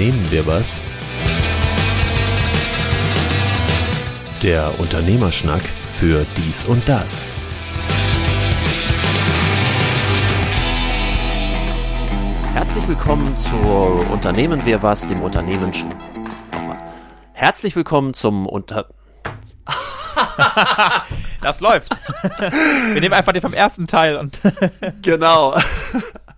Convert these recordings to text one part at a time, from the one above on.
Unternehmen wir was? Der Unternehmerschnack für dies und das. Herzlich willkommen zur Unternehmen wir was, dem Unternehmen. Nochmal. Herzlich willkommen zum Unter. Das läuft. Wir nehmen einfach den vom ersten Teil und. Genau.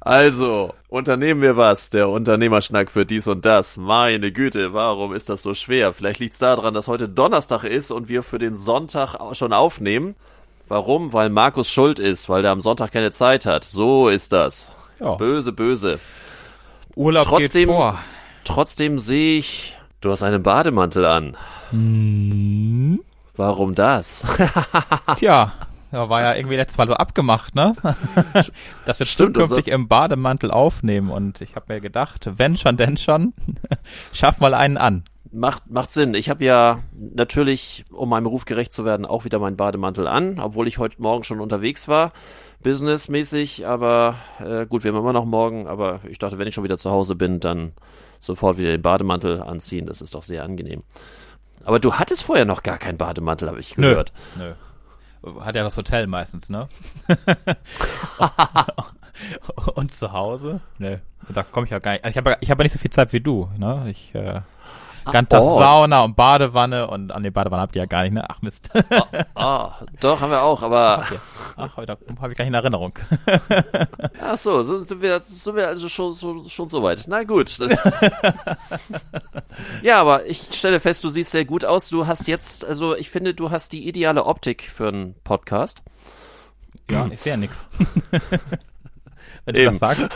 Also, unternehmen wir was, der Unternehmerschnack für dies und das. Meine Güte, warum ist das so schwer? Vielleicht liegt es daran, dass heute Donnerstag ist und wir für den Sonntag schon aufnehmen. Warum? Weil Markus schuld ist, weil der am Sonntag keine Zeit hat. So ist das. Ja. Böse, böse. Urlaub Trotzdem- geht vor. Trotzdem sehe ich, du hast einen Bademantel an. Hm. Warum das? Tja, da war ja irgendwie letztes Mal so abgemacht, ne? Dass wir Stimmt, das zukünftig im Bademantel aufnehmen. Und ich habe mir gedacht, wenn schon, denn schon, schaff mal einen an. Macht, macht Sinn. Ich habe ja natürlich, um meinem Ruf gerecht zu werden, auch wieder meinen Bademantel an, obwohl ich heute Morgen schon unterwegs war, businessmäßig, aber äh, gut, wir haben immer noch morgen, aber ich dachte, wenn ich schon wieder zu Hause bin, dann sofort wieder den Bademantel anziehen, das ist doch sehr angenehm. Aber du hattest vorher noch gar keinen Bademantel, habe ich Nö. gehört. Nö. Hat ja das Hotel meistens, ne? Und zu Hause? Nö. Da komme ich ja gar nicht. Ich habe ich hab ja nicht so viel Zeit wie du, ne? Ich, äh, ganz oh. Sauna und Badewanne und an die Badewanne habt ihr ja gar nicht, ne? Ach Mist. Ah, doch, haben wir auch, aber Ach, da habe ich gar nicht in Erinnerung. ach so, so sind wir, sind wir also schon, schon, schon so weit. Na gut. Ja, aber ich stelle fest, du siehst sehr gut aus. Du hast jetzt, also ich finde, du hast die ideale Optik für einen Podcast. Ja, ich sehe ja nix. Wenn du Eben. das sagst.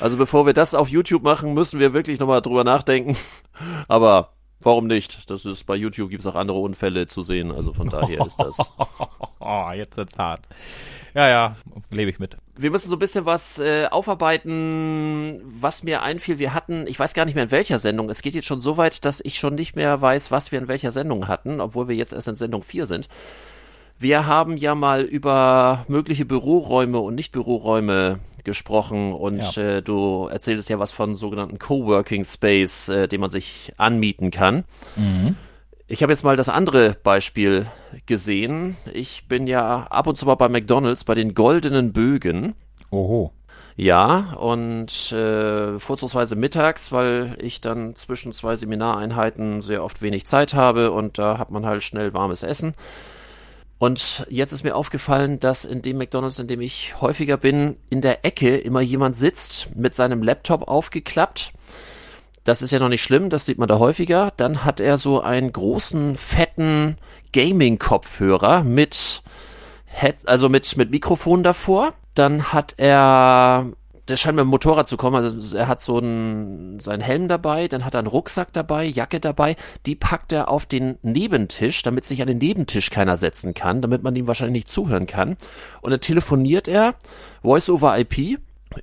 Also bevor wir das auf YouTube machen, müssen wir wirklich nochmal drüber nachdenken. Aber warum nicht? Das ist, bei YouTube gibt es auch andere Unfälle zu sehen. Also von daher ist das. Oh, jetzt wird's hart. Ja, ja, lebe ich mit. Wir müssen so ein bisschen was äh, aufarbeiten, was mir einfiel. Wir hatten, ich weiß gar nicht mehr in welcher Sendung. Es geht jetzt schon so weit, dass ich schon nicht mehr weiß, was wir in welcher Sendung hatten, obwohl wir jetzt erst in Sendung 4 sind. Wir haben ja mal über mögliche Büroräume und Nicht-Büroräume gesprochen und Ja. äh, du erzähltest ja was von sogenannten Coworking Space, äh, den man sich anmieten kann. Ich habe jetzt mal das andere Beispiel gesehen. Ich bin ja ab und zu mal bei McDonald's bei den goldenen Bögen. Oho. Ja, und äh, vorzugsweise mittags, weil ich dann zwischen zwei Seminareinheiten sehr oft wenig Zeit habe und da hat man halt schnell warmes Essen. Und jetzt ist mir aufgefallen, dass in dem McDonald's, in dem ich häufiger bin, in der Ecke immer jemand sitzt mit seinem Laptop aufgeklappt. Das ist ja noch nicht schlimm, das sieht man da häufiger. Dann hat er so einen großen, fetten Gaming-Kopfhörer mit Head, also mit, mit Mikrofon davor. Dann hat er, der scheint mit dem Motorrad zu kommen, also er hat so einen, seinen Helm dabei, dann hat er einen Rucksack dabei, Jacke dabei, die packt er auf den Nebentisch, damit sich an den Nebentisch keiner setzen kann, damit man ihm wahrscheinlich nicht zuhören kann. Und dann telefoniert er, Voice over IP,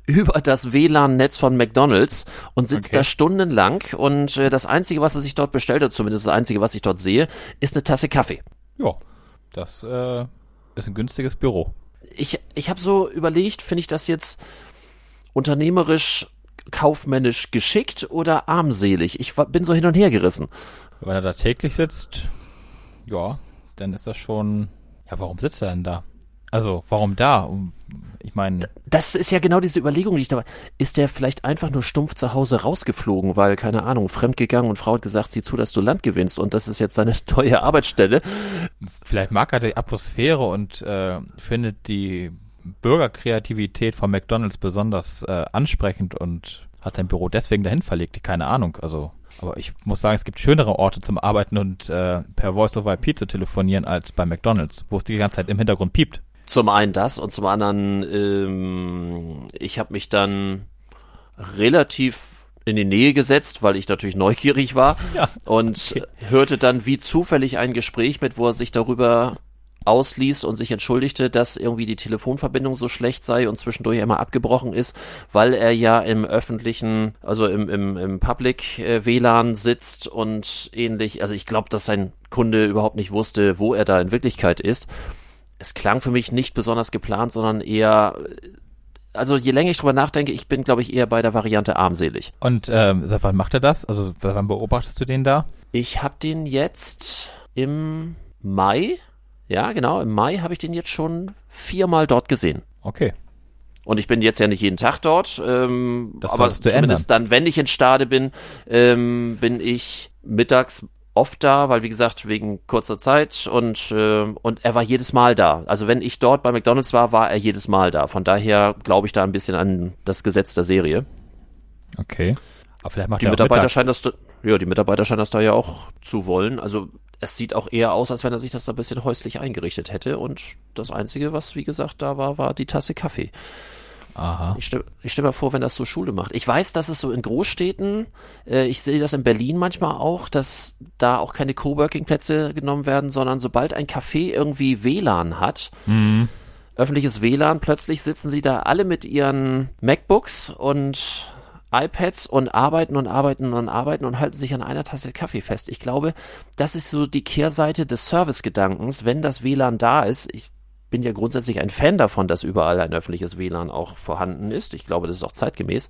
über das WLAN-Netz von McDonald's und sitzt Okay. da stundenlang und äh, das Einzige, was er sich dort bestellt hat, zumindest das Einzige, was ich dort sehe, ist eine Tasse Kaffee. Ja, das äh, ist ein günstiges Büro. ich, ich habe so überlegt, finde ich das jetzt unternehmerisch, kaufmännisch geschickt oder armselig? Ich bin so hin und her gerissen. Wenn er da täglich sitzt, ja, dann ist das schon. Ja, warum sitzt er denn da? Also, warum da? Ich meine, Das ist ja genau diese Überlegung, die ich dabei. Ist der vielleicht einfach nur stumpf zu Hause rausgeflogen, weil, keine Ahnung, fremdgegangen und Frau hat gesagt, sieh zu, dass du Land gewinnst und das ist jetzt seine neue Arbeitsstelle. vielleicht mag er die Atmosphäre und äh, findet die Bürgerkreativität von McDonalds besonders äh, ansprechend und hat sein Büro deswegen dahin verlegt. Keine Ahnung. Also, aber ich muss sagen, es gibt schönere Orte zum Arbeiten und äh, per Voice over IP zu telefonieren als bei McDonalds, wo es die ganze Zeit im Hintergrund piept. Zum einen das und zum anderen, ähm, ich habe mich dann relativ in die Nähe gesetzt, weil ich natürlich neugierig war Ja. und hörte dann wie zufällig ein Gespräch mit, wo er sich darüber ausließ und sich entschuldigte, dass irgendwie die Telefonverbindung so schlecht sei und zwischendurch immer abgebrochen ist, weil er ja im öffentlichen, also im, im, im Public äh, WLAN sitzt und ähnlich. Also ich glaube, dass sein Kunde überhaupt nicht wusste, wo er da in Wirklichkeit ist. Es klang für mich nicht besonders geplant, sondern eher also je länger ich drüber nachdenke, ich bin, glaube ich, eher bei der Variante armselig. Und ähm, seit wann macht er das? Also wann beobachtest du den da? Ich habe den jetzt im Mai, ja genau, im Mai habe ich den jetzt schon viermal dort gesehen. Okay. Und ich bin jetzt ja nicht jeden Tag dort, ähm, Das aber zumindest dann, wenn ich in Stade bin, ähm, bin ich mittags oft da, weil wie gesagt, wegen kurzer Zeit und, äh, und er war jedes Mal da. Also wenn ich dort bei McDonalds war, war er jedes Mal da. Von daher glaube ich da ein bisschen an das Gesetz der Serie. Okay. Aber vielleicht macht Die er auch Mitarbeiter Mittag. scheinen das, da- ja, die Mitarbeiter scheinen das da ja auch zu wollen. Also es sieht auch eher aus, als wenn er sich das da ein bisschen häuslich eingerichtet hätte. Und das Einzige, was wie gesagt da war, war die Tasse Kaffee. Aha. Ich stelle ich stell mir vor, wenn das so Schule macht. Ich weiß, dass es so in Großstädten, äh, ich sehe das in Berlin manchmal auch, dass da auch keine Coworking-Plätze genommen werden, sondern sobald ein Café irgendwie WLAN hat, Mhm. öffentliches WLAN, plötzlich sitzen sie da alle mit ihren MacBooks und iPads und arbeiten und arbeiten und arbeiten und halten sich an einer Tasse Kaffee fest. Ich glaube, das ist so die Kehrseite des Servicegedankens, wenn das WLAN da ist. Ich bin ja grundsätzlich ein Fan davon, dass überall ein öffentliches WLAN auch vorhanden ist. Ich glaube, das ist auch zeitgemäß.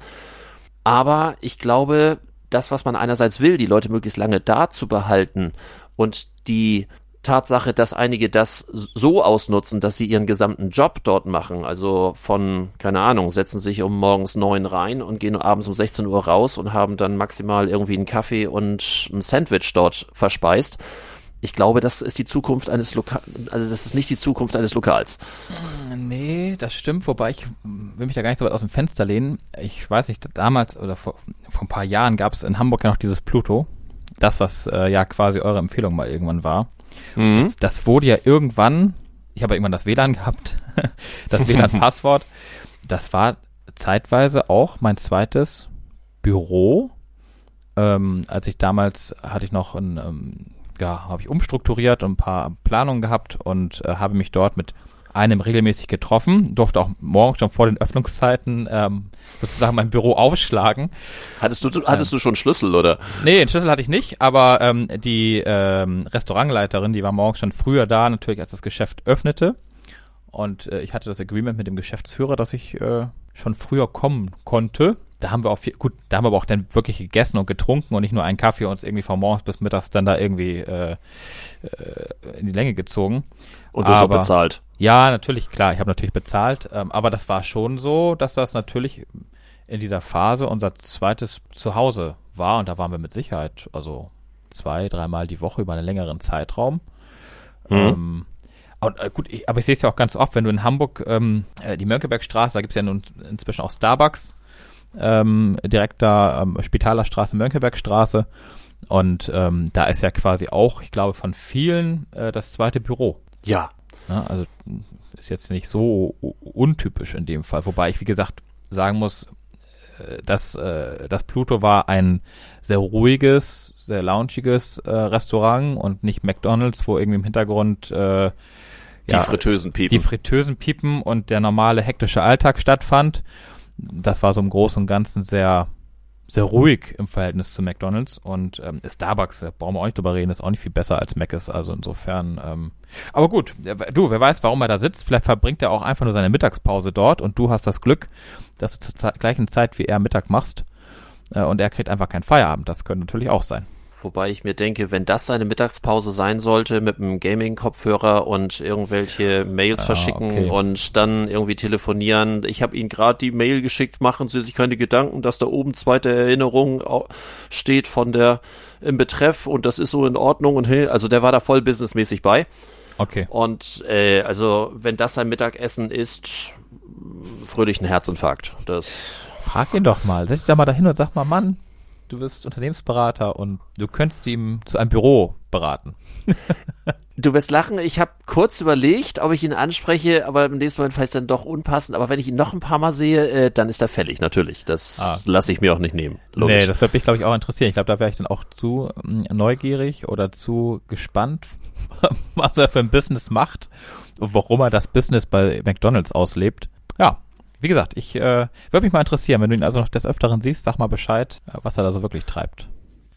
Aber ich glaube, das, was man einerseits will, die Leute möglichst lange da zu behalten und die Tatsache, dass einige das so ausnutzen, dass sie ihren gesamten Job dort machen, also von, keine Ahnung, setzen sich um morgens neun rein und gehen abends um 16 Uhr raus und haben dann maximal irgendwie einen Kaffee und ein Sandwich dort verspeist. Ich glaube, das ist die Zukunft eines Lokals, also das ist nicht die Zukunft eines Lokals. Nee, das stimmt, wobei ich mm, will mich da gar nicht so weit aus dem Fenster lehnen. Ich weiß nicht, damals oder vor, vor ein paar Jahren gab es in Hamburg ja noch dieses Pluto. Das, was äh, ja quasi eure Empfehlung mal irgendwann war. Mhm. Das, das wurde ja irgendwann, ich habe ja irgendwann das WLAN gehabt, das WLAN-Passwort. Das war zeitweise auch mein zweites Büro. Ähm, als ich damals hatte ich noch ein, ähm, ja, habe ich umstrukturiert und ein paar Planungen gehabt und äh, habe mich dort mit einem regelmäßig getroffen, durfte auch morgens schon vor den Öffnungszeiten ähm, sozusagen mein Büro aufschlagen. Hattest du, hattest du schon Schlüssel, oder? Nee, den Schlüssel hatte ich nicht, aber ähm, die ähm, Restaurantleiterin, die war morgens schon früher da, natürlich als das Geschäft öffnete. Und äh, ich hatte das Agreement mit dem Geschäftsführer, dass ich äh, schon früher kommen konnte. Da haben wir auch viel, gut, da haben wir aber auch dann wirklich gegessen und getrunken und nicht nur einen Kaffee uns irgendwie von morgens bis mittags dann da irgendwie äh, äh, in die Länge gezogen. Und du hast auch Aber- bezahlt. Ja, natürlich, klar, ich habe natürlich bezahlt, ähm, aber das war schon so, dass das natürlich in dieser Phase unser zweites Zuhause war und da waren wir mit Sicherheit, also zwei, dreimal die Woche über einen längeren Zeitraum. Mhm. Ähm, und, äh, gut, ich, aber ich sehe es ja auch ganz oft, wenn du in Hamburg ähm, äh, die Mönckebergstraße, da gibt's ja nun inzwischen auch Starbucks, ähm, direkt da ähm, Spitalerstraße, Mönckebergstraße. Und ähm, da ist ja quasi auch, ich glaube, von vielen äh, das zweite Büro. Ja. Ne? Also ist jetzt nicht so untypisch in dem Fall. Wobei ich, wie gesagt, sagen muss, äh, dass äh, das Pluto war ein sehr ruhiges, sehr loungiges äh, Restaurant und nicht McDonalds, wo irgendwie im Hintergrund äh, Die ja, Fritteusen piepen. die Fritteusen piepen und der normale hektische Alltag stattfand. Das war so im Großen und Ganzen sehr, sehr ruhig im Verhältnis zu McDonalds und ähm, Starbucks, da brauchen wir auch nicht drüber reden, ist auch nicht viel besser als Mac ist, also insofern, ähm, aber gut, äh, du, wer weiß, warum er da sitzt, vielleicht verbringt er auch einfach nur seine Mittagspause dort und du hast das Glück, dass du zur gleichen Zeit wie er Mittag machst äh, und er kriegt einfach keinen Feierabend, das könnte natürlich auch sein. Wobei ich mir denke, wenn das seine Mittagspause sein sollte mit einem Gaming-Kopfhörer und irgendwelche Mails Ah, verschicken okay. und dann irgendwie telefonieren. Ich habe Ihnen gerade die Mail geschickt, machen Sie sich keine Gedanken, dass da oben zweite Erinnerung au- steht von der im Betreff und das ist so in Ordnung und hey, also der war da voll businessmäßig bei. Okay. Und äh, also wenn das sein Mittagessen ist, fröhlich ein Herzinfarkt. Das Frag ihn doch mal. Setz dich da mal dahin und sag mal, Mann, du bist Unternehmensberater und du könntest ihm zu einem Büro beraten. Du wirst lachen, ich habe kurz überlegt, ob ich ihn anspreche, aber im nächsten Mal vielleicht dann doch unpassend. Aber wenn ich ihn noch ein paar Mal sehe, äh, dann ist er fällig, natürlich. Das Ah. lasse ich mir auch nicht nehmen. Logisch. Nee, das würde mich, glaube ich, auch interessieren. Ich glaube, da wäre ich dann auch zu ähm, neugierig oder zu gespannt, was er für ein Business macht und warum er das Business bei McDonalds auslebt. Ja, wie gesagt, ich äh, würde mich mal interessieren, wenn du ihn also noch des Öfteren siehst, sag mal Bescheid, äh, was er da so wirklich treibt.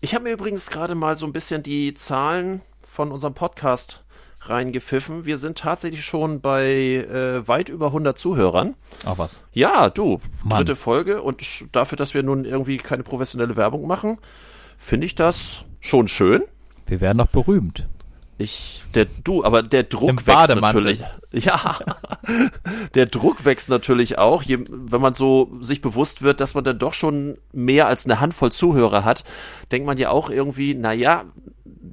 Ich habe mir übrigens gerade mal so ein bisschen die Zahlen von unserem Podcast reingepfiffen. Wir sind tatsächlich schon bei äh, weit über 100 Zuhörern. Ach was. Ja, du, Mann. dritte Folge und dafür, dass wir nun irgendwie keine professionelle Werbung machen, finde ich das schon schön. Wir werden noch berühmt. Ich, der, du, aber der Druck wächst natürlich. Ja, der Druck wächst natürlich auch, je, wenn man so sich bewusst wird, dass man dann doch schon mehr als eine Handvoll Zuhörer hat, denkt man ja auch irgendwie, na ja,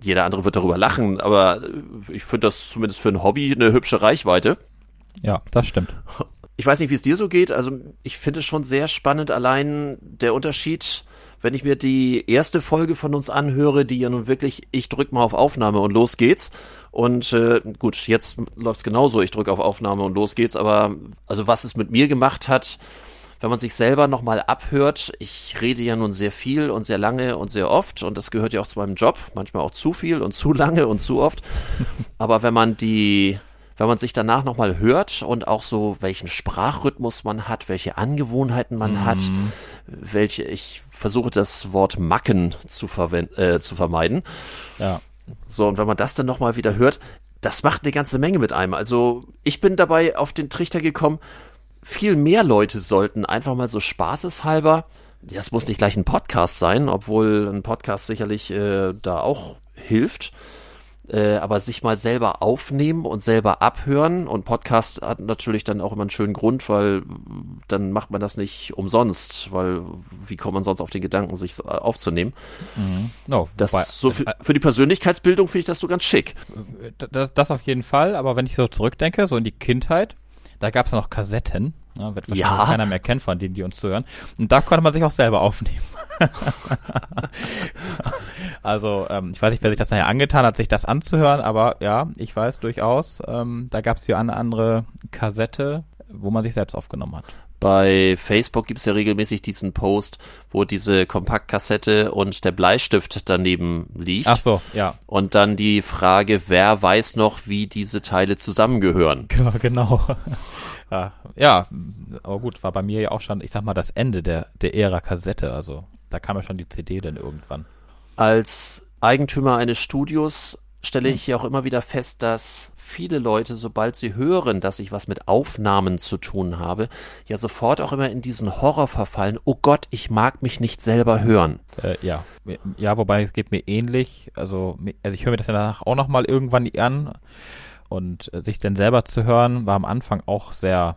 jeder andere wird darüber lachen, aber ich finde das zumindest für ein Hobby eine hübsche Reichweite. Ja, das stimmt. Ich weiß nicht, wie es dir so geht. Also ich finde es schon sehr spannend, allein der Unterschied, wenn ich mir die erste Folge von uns anhöre, die ja nun wirklich, ich drück mal auf Aufnahme und los geht's. Und äh, gut, jetzt läuft's genauso, ich drücke auf Aufnahme und los geht's. Aber also was es mit mir gemacht hat, wenn man sich selber nochmal abhört, ich rede ja nun sehr viel und sehr lange und sehr oft und das gehört ja auch zu meinem Job, manchmal auch zu viel und zu lange und zu oft. Aber wenn man die wenn man sich danach nochmal hört und auch so, welchen Sprachrhythmus man hat, welche Angewohnheiten man hat, welche, ich versuche das Wort Macken zu, verwenden, äh, zu vermeiden. Ja. So, und wenn man das dann nochmal wieder hört, das macht eine ganze Menge mit einem. Also, ich bin dabei auf den Trichter gekommen, viel mehr Leute sollten einfach mal so spaßeshalber, ja, es muss nicht gleich ein Podcast sein, obwohl ein Podcast sicherlich äh, da auch hilft, äh, aber sich mal selber aufnehmen und selber abhören. Und Podcast hat natürlich dann auch immer einen schönen Grund, weil dann macht man das nicht umsonst, weil wie kommt man sonst auf den Gedanken, sich so aufzunehmen? Oh, Das wobei- so für, für die Persönlichkeitsbildung finde ich das so ganz schick. das, das auf jeden Fall, aber wenn ich so zurückdenke, so in die Kindheit, da gab es ja noch Kassetten, ja, wird wahrscheinlich Ja. keiner mehr kennen von denen, die uns zuhören. Und da konnte man sich auch selber aufnehmen. also, ähm, ich weiß nicht, wer sich das nachher angetan hat, sich das anzuhören, aber ja, ich weiß durchaus, ähm, da gab es hier eine andere Kassette, wo man sich selbst aufgenommen hat. Bei Facebook gibt's ja regelmäßig diesen Post, wo diese Kompaktkassette und der Bleistift daneben liegt. Ach so, ja. Und dann die Frage, wer weiß noch, wie diese Teile zusammengehören. Ja, genau. Ja, ja, aber gut, war bei mir ja auch schon, ich sag mal, das Ende der, der Ära Kassette. Also da kam ja schon die CD dann irgendwann. Als Eigentümer eines Studios stelle ich ja auch immer wieder fest, dass viele Leute, sobald sie hören, dass ich was mit Aufnahmen zu tun habe, ja sofort auch immer in diesen Horror verfallen. Oh Gott, ich mag mich nicht selber hören. Äh, ja. Ja, wobei es geht mir ähnlich. Also, also ich höre mir das ja danach auch nochmal irgendwann an. Und äh, sich dann selber zu hören, war am Anfang auch sehr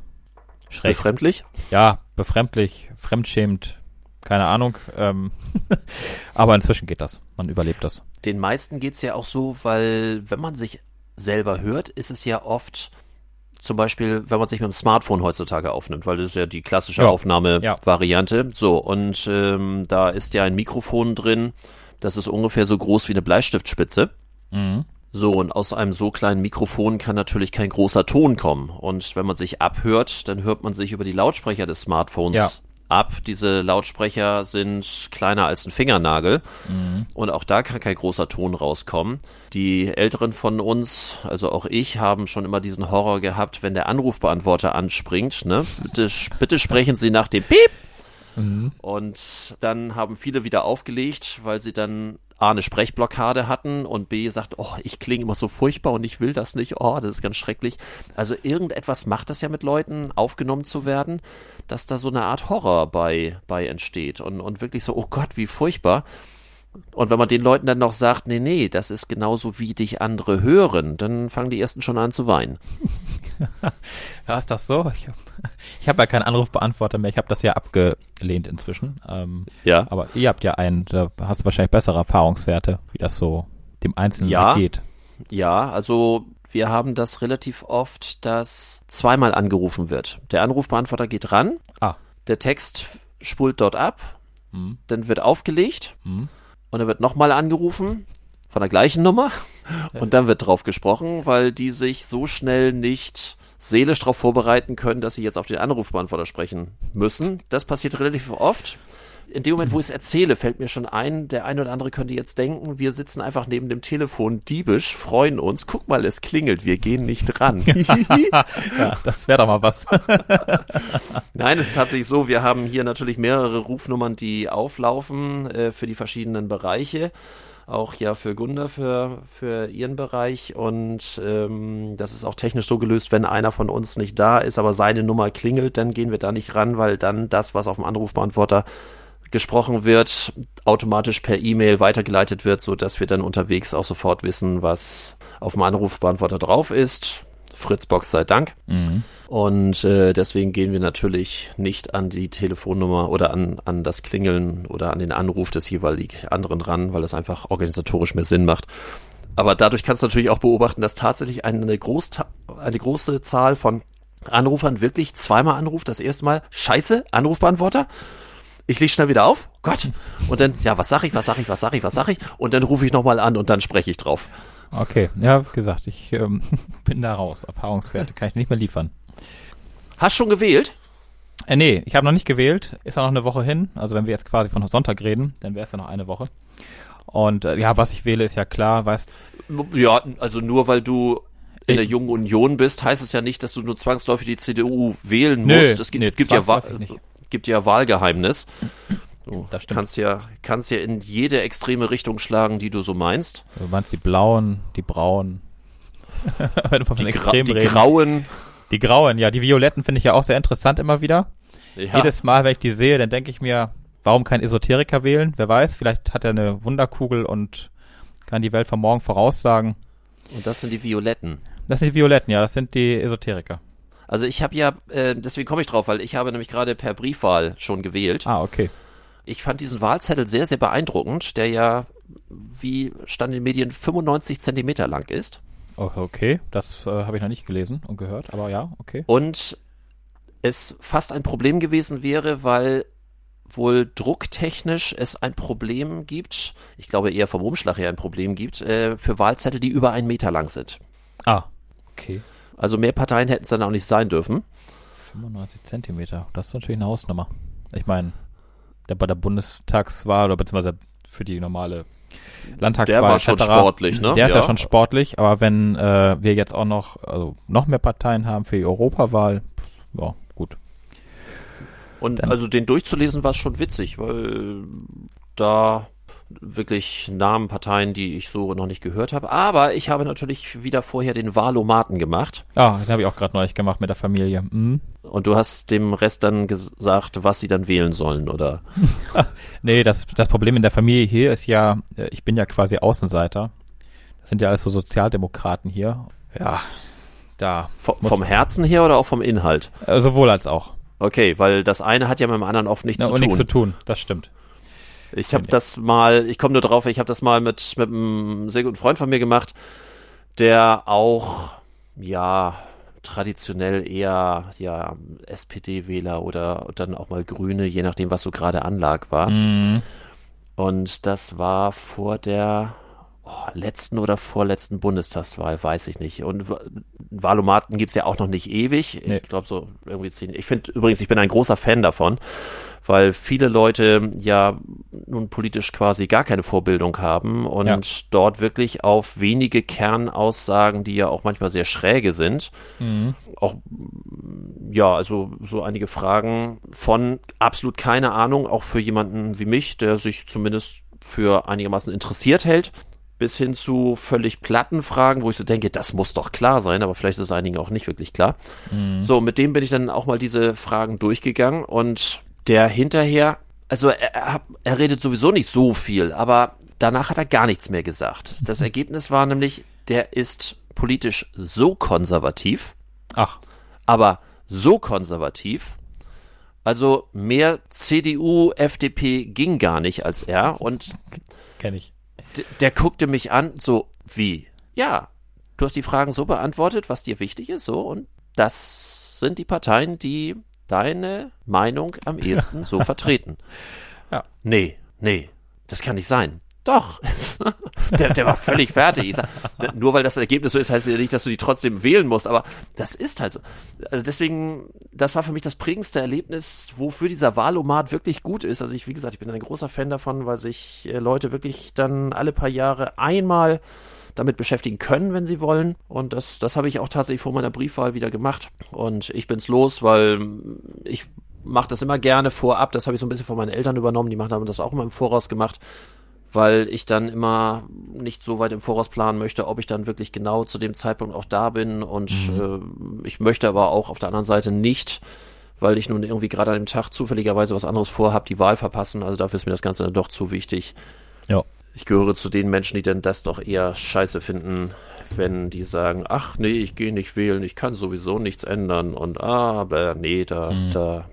schräg. Befremdlich? ja, befremdlich, fremdschämend, keine Ahnung. Ähm, aber inzwischen geht das. Man überlebt das. den meisten geht's ja auch so, weil wenn man sich selber hört, ist es ja oft zum Beispiel, wenn man sich mit dem Smartphone heutzutage aufnimmt, weil das ist ja die klassische Ja. Aufnahmevariante. So, und ähm, da ist ja ein Mikrofon drin, das ist ungefähr so groß wie eine Bleistiftspitze. Mhm. So, und aus einem so kleinen Mikrofon kann natürlich kein großer Ton kommen. Und wenn man sich abhört, dann hört man sich über die Lautsprecher des Smartphones Ja. ab. Diese Lautsprecher sind kleiner als ein Fingernagel. Und auch da kann kein großer Ton rauskommen. Die Älteren von uns, also auch ich, haben schon immer diesen Horror gehabt, wenn der Anrufbeantworter anspringt. Ne? Bitte, bitte sprechen Sie nach dem Piep. Und dann haben viele wieder aufgelegt, weil sie dann A, eine Sprechblockade hatten und B, sagt, oh, ich klinge immer so furchtbar und ich will das nicht, oh, das ist ganz schrecklich. Also irgendetwas macht das ja mit Leuten, aufgenommen zu werden, dass da so eine Art Horror bei, bei entsteht und, und wirklich so, oh Gott, wie furchtbar. Und wenn man den Leuten dann noch sagt, nee, nee, das ist genauso wie dich andere hören, dann fangen die ersten schon an zu weinen. Ja, ist das so? Ich habe hab ja keinen Anrufbeantworter mehr. Ich habe das ja abgelehnt inzwischen. Ähm, Ja. aber ihr habt ja einen, da hast du wahrscheinlich bessere Erfahrungswerte, wie das so dem Einzelnen Ja. geht. Ja, also wir haben das relativ oft, dass zweimal angerufen wird. Der Anrufbeantworter geht ran, Ah. der Text spult dort ab, Mhm. dann wird aufgelegt Mhm. Und dann wird nochmal angerufen von der gleichen Nummer und dann wird drauf gesprochen, weil die sich so schnell nicht seelisch darauf vorbereiten können, dass sie jetzt auf den Anrufbeantworter sprechen müssen. Das passiert relativ oft. In dem Moment, wo ich es erzähle, fällt mir schon ein, der eine oder andere könnte jetzt denken, wir sitzen einfach neben dem Telefon diebisch, freuen uns, guck mal, es klingelt, wir gehen nicht dran. Ja, das wäre doch mal was. Nein, es ist tatsächlich so, wir haben hier natürlich mehrere Rufnummern, die auflaufen äh, für die verschiedenen Bereiche. auch ja für Gunda, für, für ihren Bereich. Und ähm, das ist auch technisch so gelöst, wenn einer von uns nicht da ist, aber seine Nummer klingelt, dann gehen wir da nicht ran, weil dann das, was auf dem Anrufbeantworter gesprochen wird, automatisch per E-Mail weitergeleitet wird, so dass wir dann unterwegs auch sofort wissen, was auf dem Anrufbeantworter drauf ist. Fritzbox sei Dank. Mhm. Und äh, deswegen gehen wir natürlich nicht an die Telefonnummer oder an, an das Klingeln oder an den Anruf des jeweiligen anderen ran, weil das einfach organisatorisch mehr Sinn macht. Aber dadurch kannst du natürlich auch beobachten, dass tatsächlich eine, Groß eine große Zahl von Anrufern wirklich zweimal anruft. Das erste Mal, scheiße, Anrufbeantworter ich leg schnell wieder auf, Gott, und dann, ja, was sag ich, was sag ich, was sag ich, was sag ich, und dann rufe ich nochmal an und dann spreche ich drauf. Okay, ja, wie gesagt, ich ähm, bin da raus. Erfahrungswerte kann ich nicht mehr liefern. Hast schon gewählt? Äh, nee, ich habe noch nicht gewählt. Ist ja noch eine Woche hin. Also wenn wir jetzt quasi von Sonntag reden, dann wäre es ja noch eine Woche. Und äh, ja, was ich wähle, ist ja klar, weißt Ja, also nur weil du in der Jungen Union bist, heißt es ja nicht, dass du nur zwangsläufig die CDU wählen musst. Nö, es gibt, nee, gibt ja gibt ja Wahlgeheimnis. Du das stimmt. kannst ja, kannst ja in jede extreme Richtung schlagen, die du so meinst. Du meinst die blauen, die braunen. Wenn du die, Gra die grauen. Die grauen, ja. Die violetten finde ich ja auch sehr interessant immer wieder. Ja. Jedes Mal, wenn ich die sehe, dann denke ich mir, warum kein Esoteriker wählen? Wer weiß, vielleicht hat er eine Wunderkugel und kann die Welt von morgen voraussagen. Und das sind die Violetten. Das sind die Violetten, ja, das sind die Esoteriker. Also ich habe ja, äh, deswegen komme ich drauf, weil ich habe nämlich gerade per Briefwahl schon gewählt. Ah, okay. Ich fand diesen Wahlzettel sehr, sehr beeindruckend, der ja, wie stand in den Medien, 95 Zentimeter lang ist. Oh, okay, das äh, habe ich noch nicht gelesen und gehört, aber ja, okay. Und es fast ein Problem gewesen wäre, weil wohl drucktechnisch es ein Problem gibt, ich glaube eher vom Umschlag her ein Problem gibt, äh, für Wahlzettel, die über einen Meter lang sind. Ah, okay. Also mehr Parteien hätten es dann auch nicht sein dürfen. 95 Zentimeter, das ist natürlich eine Hausnummer. Ich meine, der bei der Bundestagswahl oder beziehungsweise für die normale Landtagswahl. Der war schon sportlich, ne? Der ist ja, schon sportlich, aber wenn äh, wir jetzt auch noch, also noch mehr Parteien haben für die Europawahl, pff, ja, gut. Und Dann also den durchzulesen war schon witzig, weil da wirklich Namen, Parteien, die ich so noch nicht gehört habe. Aber ich habe natürlich wieder vorher den Wahlomaten gemacht. Ah, den habe ich auch gerade neulich gemacht mit der Familie. Mhm. Und du hast dem Rest dann gesagt, was sie dann wählen sollen, oder? nee, das, das Problem in der Familie hier ist ja, äh, ich bin ja quasi Außenseiter. Das sind ja alles so Sozialdemokraten hier. Ja, da. V vom Herzen her oder auch vom Inhalt? Äh, sowohl als auch. Okay, weil das eine hat ja mit dem anderen oft nichts Na, zu tun. nichts zu tun, das stimmt. Ich habe das mal, ich komme nur drauf, ich habe das mal mit, mit einem sehr guten Freund von mir gemacht, der auch, ja, traditionell eher ja SPD-Wähler oder dann auch mal Grüne, je nachdem, was so gerade Anlag war. Mhm. Und das war vor der oh, letzten oder vorletzten Bundestagswahl, weiß ich nicht. Und Wahlomaten gibt's ja auch noch nicht ewig. Nee. Ich glaube so irgendwie zehn. Ich finde übrigens, ich bin ein großer Fan davon weil viele Leute ja nun politisch quasi gar keine Vorbildung haben und ja. dort wirklich auf wenige Kernaussagen, die ja auch manchmal sehr schräge sind, mhm. auch ja, also so einige Fragen von absolut keine Ahnung, auch für jemanden wie mich, der sich zumindest für einigermaßen interessiert hält, bis hin zu völlig platten Fragen, wo ich so denke, das muss doch klar sein, aber vielleicht ist es einigen auch nicht wirklich klar. Mhm. So, mit dem bin ich dann auch mal diese Fragen durchgegangen und der hinterher, also er, er redet sowieso nicht so viel, aber danach hat er gar nichts mehr gesagt. Das Ergebnis war nämlich, der ist politisch so konservativ. Ach. Aber so konservativ. Also mehr CDU, FDP ging gar nicht als er und kenne ich. Der guckte mich an, so wie, ja, du hast die Fragen so beantwortet, was dir wichtig ist, so und das sind die Parteien, die deine Meinung am ehesten so vertreten. Ja. Nee, nee, das kann nicht sein. Doch. der, der war völlig fertig. Ich sag, nur weil das Ergebnis so ist, heißt ja nicht, dass du die trotzdem wählen musst, aber das ist halt so. Also deswegen, das war für mich das prägendste Erlebnis, wofür dieser Wahlomat wirklich gut ist. Also ich, wie gesagt, ich bin ein großer Fan davon, weil sich äh, Leute wirklich dann alle paar Jahre einmal damit beschäftigen können, wenn sie wollen. Und das, das habe ich auch tatsächlich vor meiner Briefwahl wieder gemacht. Und ich bin's los, weil ich mache das immer gerne vorab. Das habe ich so ein bisschen von meinen Eltern übernommen. Die machen haben das auch immer im Voraus gemacht weil ich dann immer nicht so weit im Voraus planen möchte, ob ich dann wirklich genau zu dem Zeitpunkt auch da bin und Mhm. äh, ich möchte aber auch auf der anderen Seite nicht, weil ich nun irgendwie gerade an dem Tag zufälligerweise was anderes vorhabe, die Wahl verpassen. Also dafür ist mir das Ganze dann doch zu wichtig. Ja. Ich gehöre zu den Menschen, die dann das doch eher scheiße finden, wenn die sagen, ach nee, ich gehe nicht wählen, ich kann sowieso nichts ändern und ah, aber nee, da, Mhm. da,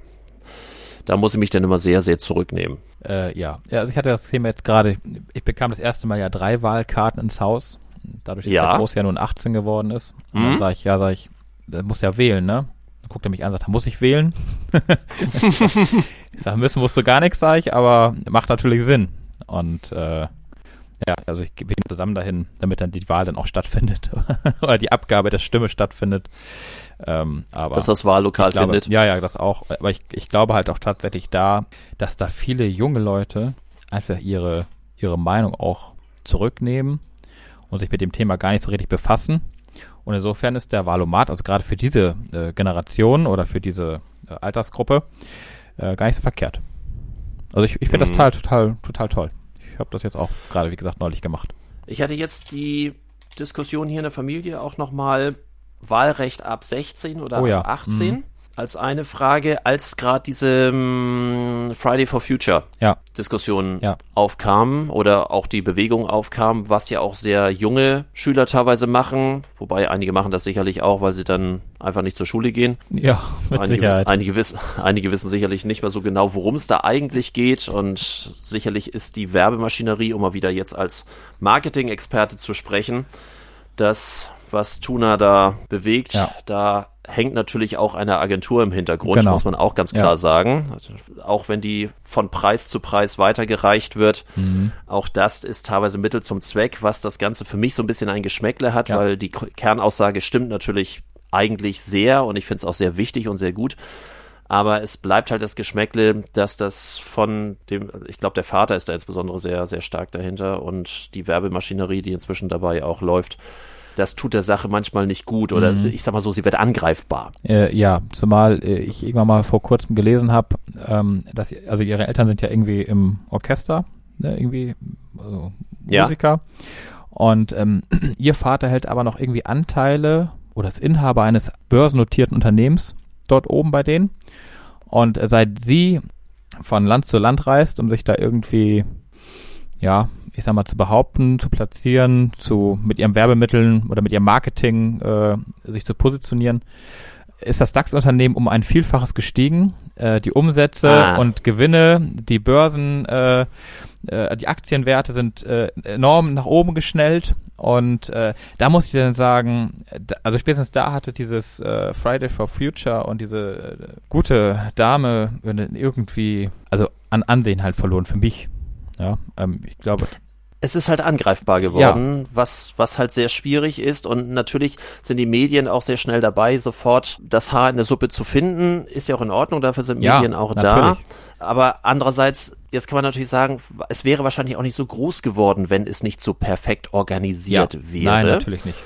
da muss ich mich dann immer sehr, sehr zurücknehmen. Äh, ja. ja, also ich hatte das Thema jetzt gerade, ich bekam das erste Mal ja drei Wahlkarten ins Haus, dadurch, dass Ja. der Groß ja nun 18 geworden ist. Und Mhm. dann sage ich, ja, sag ich, der muss ja wählen, ne? Dann guckt er mich an und sagt, muss ich wählen? ich sage, müssen musst du gar nichts, sage ich, aber macht natürlich Sinn. Und äh, ja, also ich gehe zusammen dahin, damit dann die Wahl dann auch stattfindet oder die Abgabe der Stimme stattfindet. Ähm, aber Dass das Wahllokal glaube, findet. Ja, ja, das auch. Aber ich, ich glaube halt auch tatsächlich da, dass da viele junge Leute einfach ihre, ihre Meinung auch zurücknehmen und sich mit dem Thema gar nicht so richtig befassen. Und insofern ist der Wahlomat, also gerade für diese äh, Generation oder für diese äh, Altersgruppe, äh, gar nicht so verkehrt. Also ich, ich finde das Mhm. total, total, total toll. Ich habe das jetzt auch gerade, wie gesagt, neulich gemacht. Ich hatte jetzt die Diskussion hier in der Familie auch nochmal Wahlrecht ab 16 oder Oh ja, ab 18 mhm. Als eine Frage, als gerade diese mm, Friday for Future Ja. Diskussion Ja. aufkam oder auch die Bewegung aufkam, was ja auch sehr junge Schüler teilweise machen, wobei einige machen das sicherlich auch, weil sie dann einfach nicht zur Schule gehen. Ja, mit einige, Sicherheit. Einige wissen, einige wissen sicherlich nicht mehr so genau, worum es da eigentlich geht. Und sicherlich ist die Werbemaschinerie, um mal wieder jetzt als Marketing-Experte zu sprechen, das, was Tuna da bewegt, Ja. da hängt natürlich auch eine Agentur im Hintergrund, Genau. muss man auch ganz klar Ja. sagen. Also, auch wenn die von Preis zu Preis weitergereicht wird, Mhm. auch das ist teilweise Mittel zum Zweck, was das Ganze für mich so ein bisschen ein Geschmäckle hat, Ja. weil die Kernaussage stimmt natürlich eigentlich sehr und ich finde es auch sehr wichtig und sehr gut. Aber es bleibt halt das Geschmäckle, dass das von dem, ich glaube, der Vater ist da insbesondere sehr, sehr stark dahinter und die Werbemaschinerie, die inzwischen dabei auch läuft, das tut der Sache manchmal nicht gut oder Mhm. ich sag mal so, sie wird angreifbar. Äh, ja, zumal äh, ich irgendwann mal vor kurzem gelesen habe, ähm, dass also ihre Eltern sind ja irgendwie im Orchester, ne, irgendwie also Ja. Musiker. Und ähm, ihr Vater hält aber noch irgendwie Anteile oder ist Inhaber eines börsennotierten Unternehmens dort oben bei denen. Und äh, seit sie von Land zu Land reist, um sich da irgendwie, ja, ich sag mal, zu behaupten, zu platzieren, zu mit ihren Werbemitteln oder mit ihrem Marketing äh, sich zu positionieren, ist das DAX-Unternehmen um ein Vielfaches gestiegen. Äh, die Umsätze Ah. und Gewinne, die Börsen, äh, äh, die Aktienwerte sind äh, enorm nach oben geschnellt. Und äh, da muss ich dann sagen, da, also spätestens da hatte dieses äh, Friday for Future und diese äh, gute Dame irgendwie, also an Ansehen halt verloren für mich. Ja, ähm, ich glaube, Es ist halt angreifbar geworden, was, was halt sehr schwierig ist. Und natürlich sind die Medien auch sehr schnell dabei, sofort das Haar in der Suppe zu finden. Ist ja auch in Ordnung, dafür sind Ja, Medien auch natürlich. da. Aber andererseits, jetzt kann man natürlich sagen, es wäre wahrscheinlich auch nicht so groß geworden, wenn es nicht so perfekt organisiert wäre. Nein, natürlich nicht.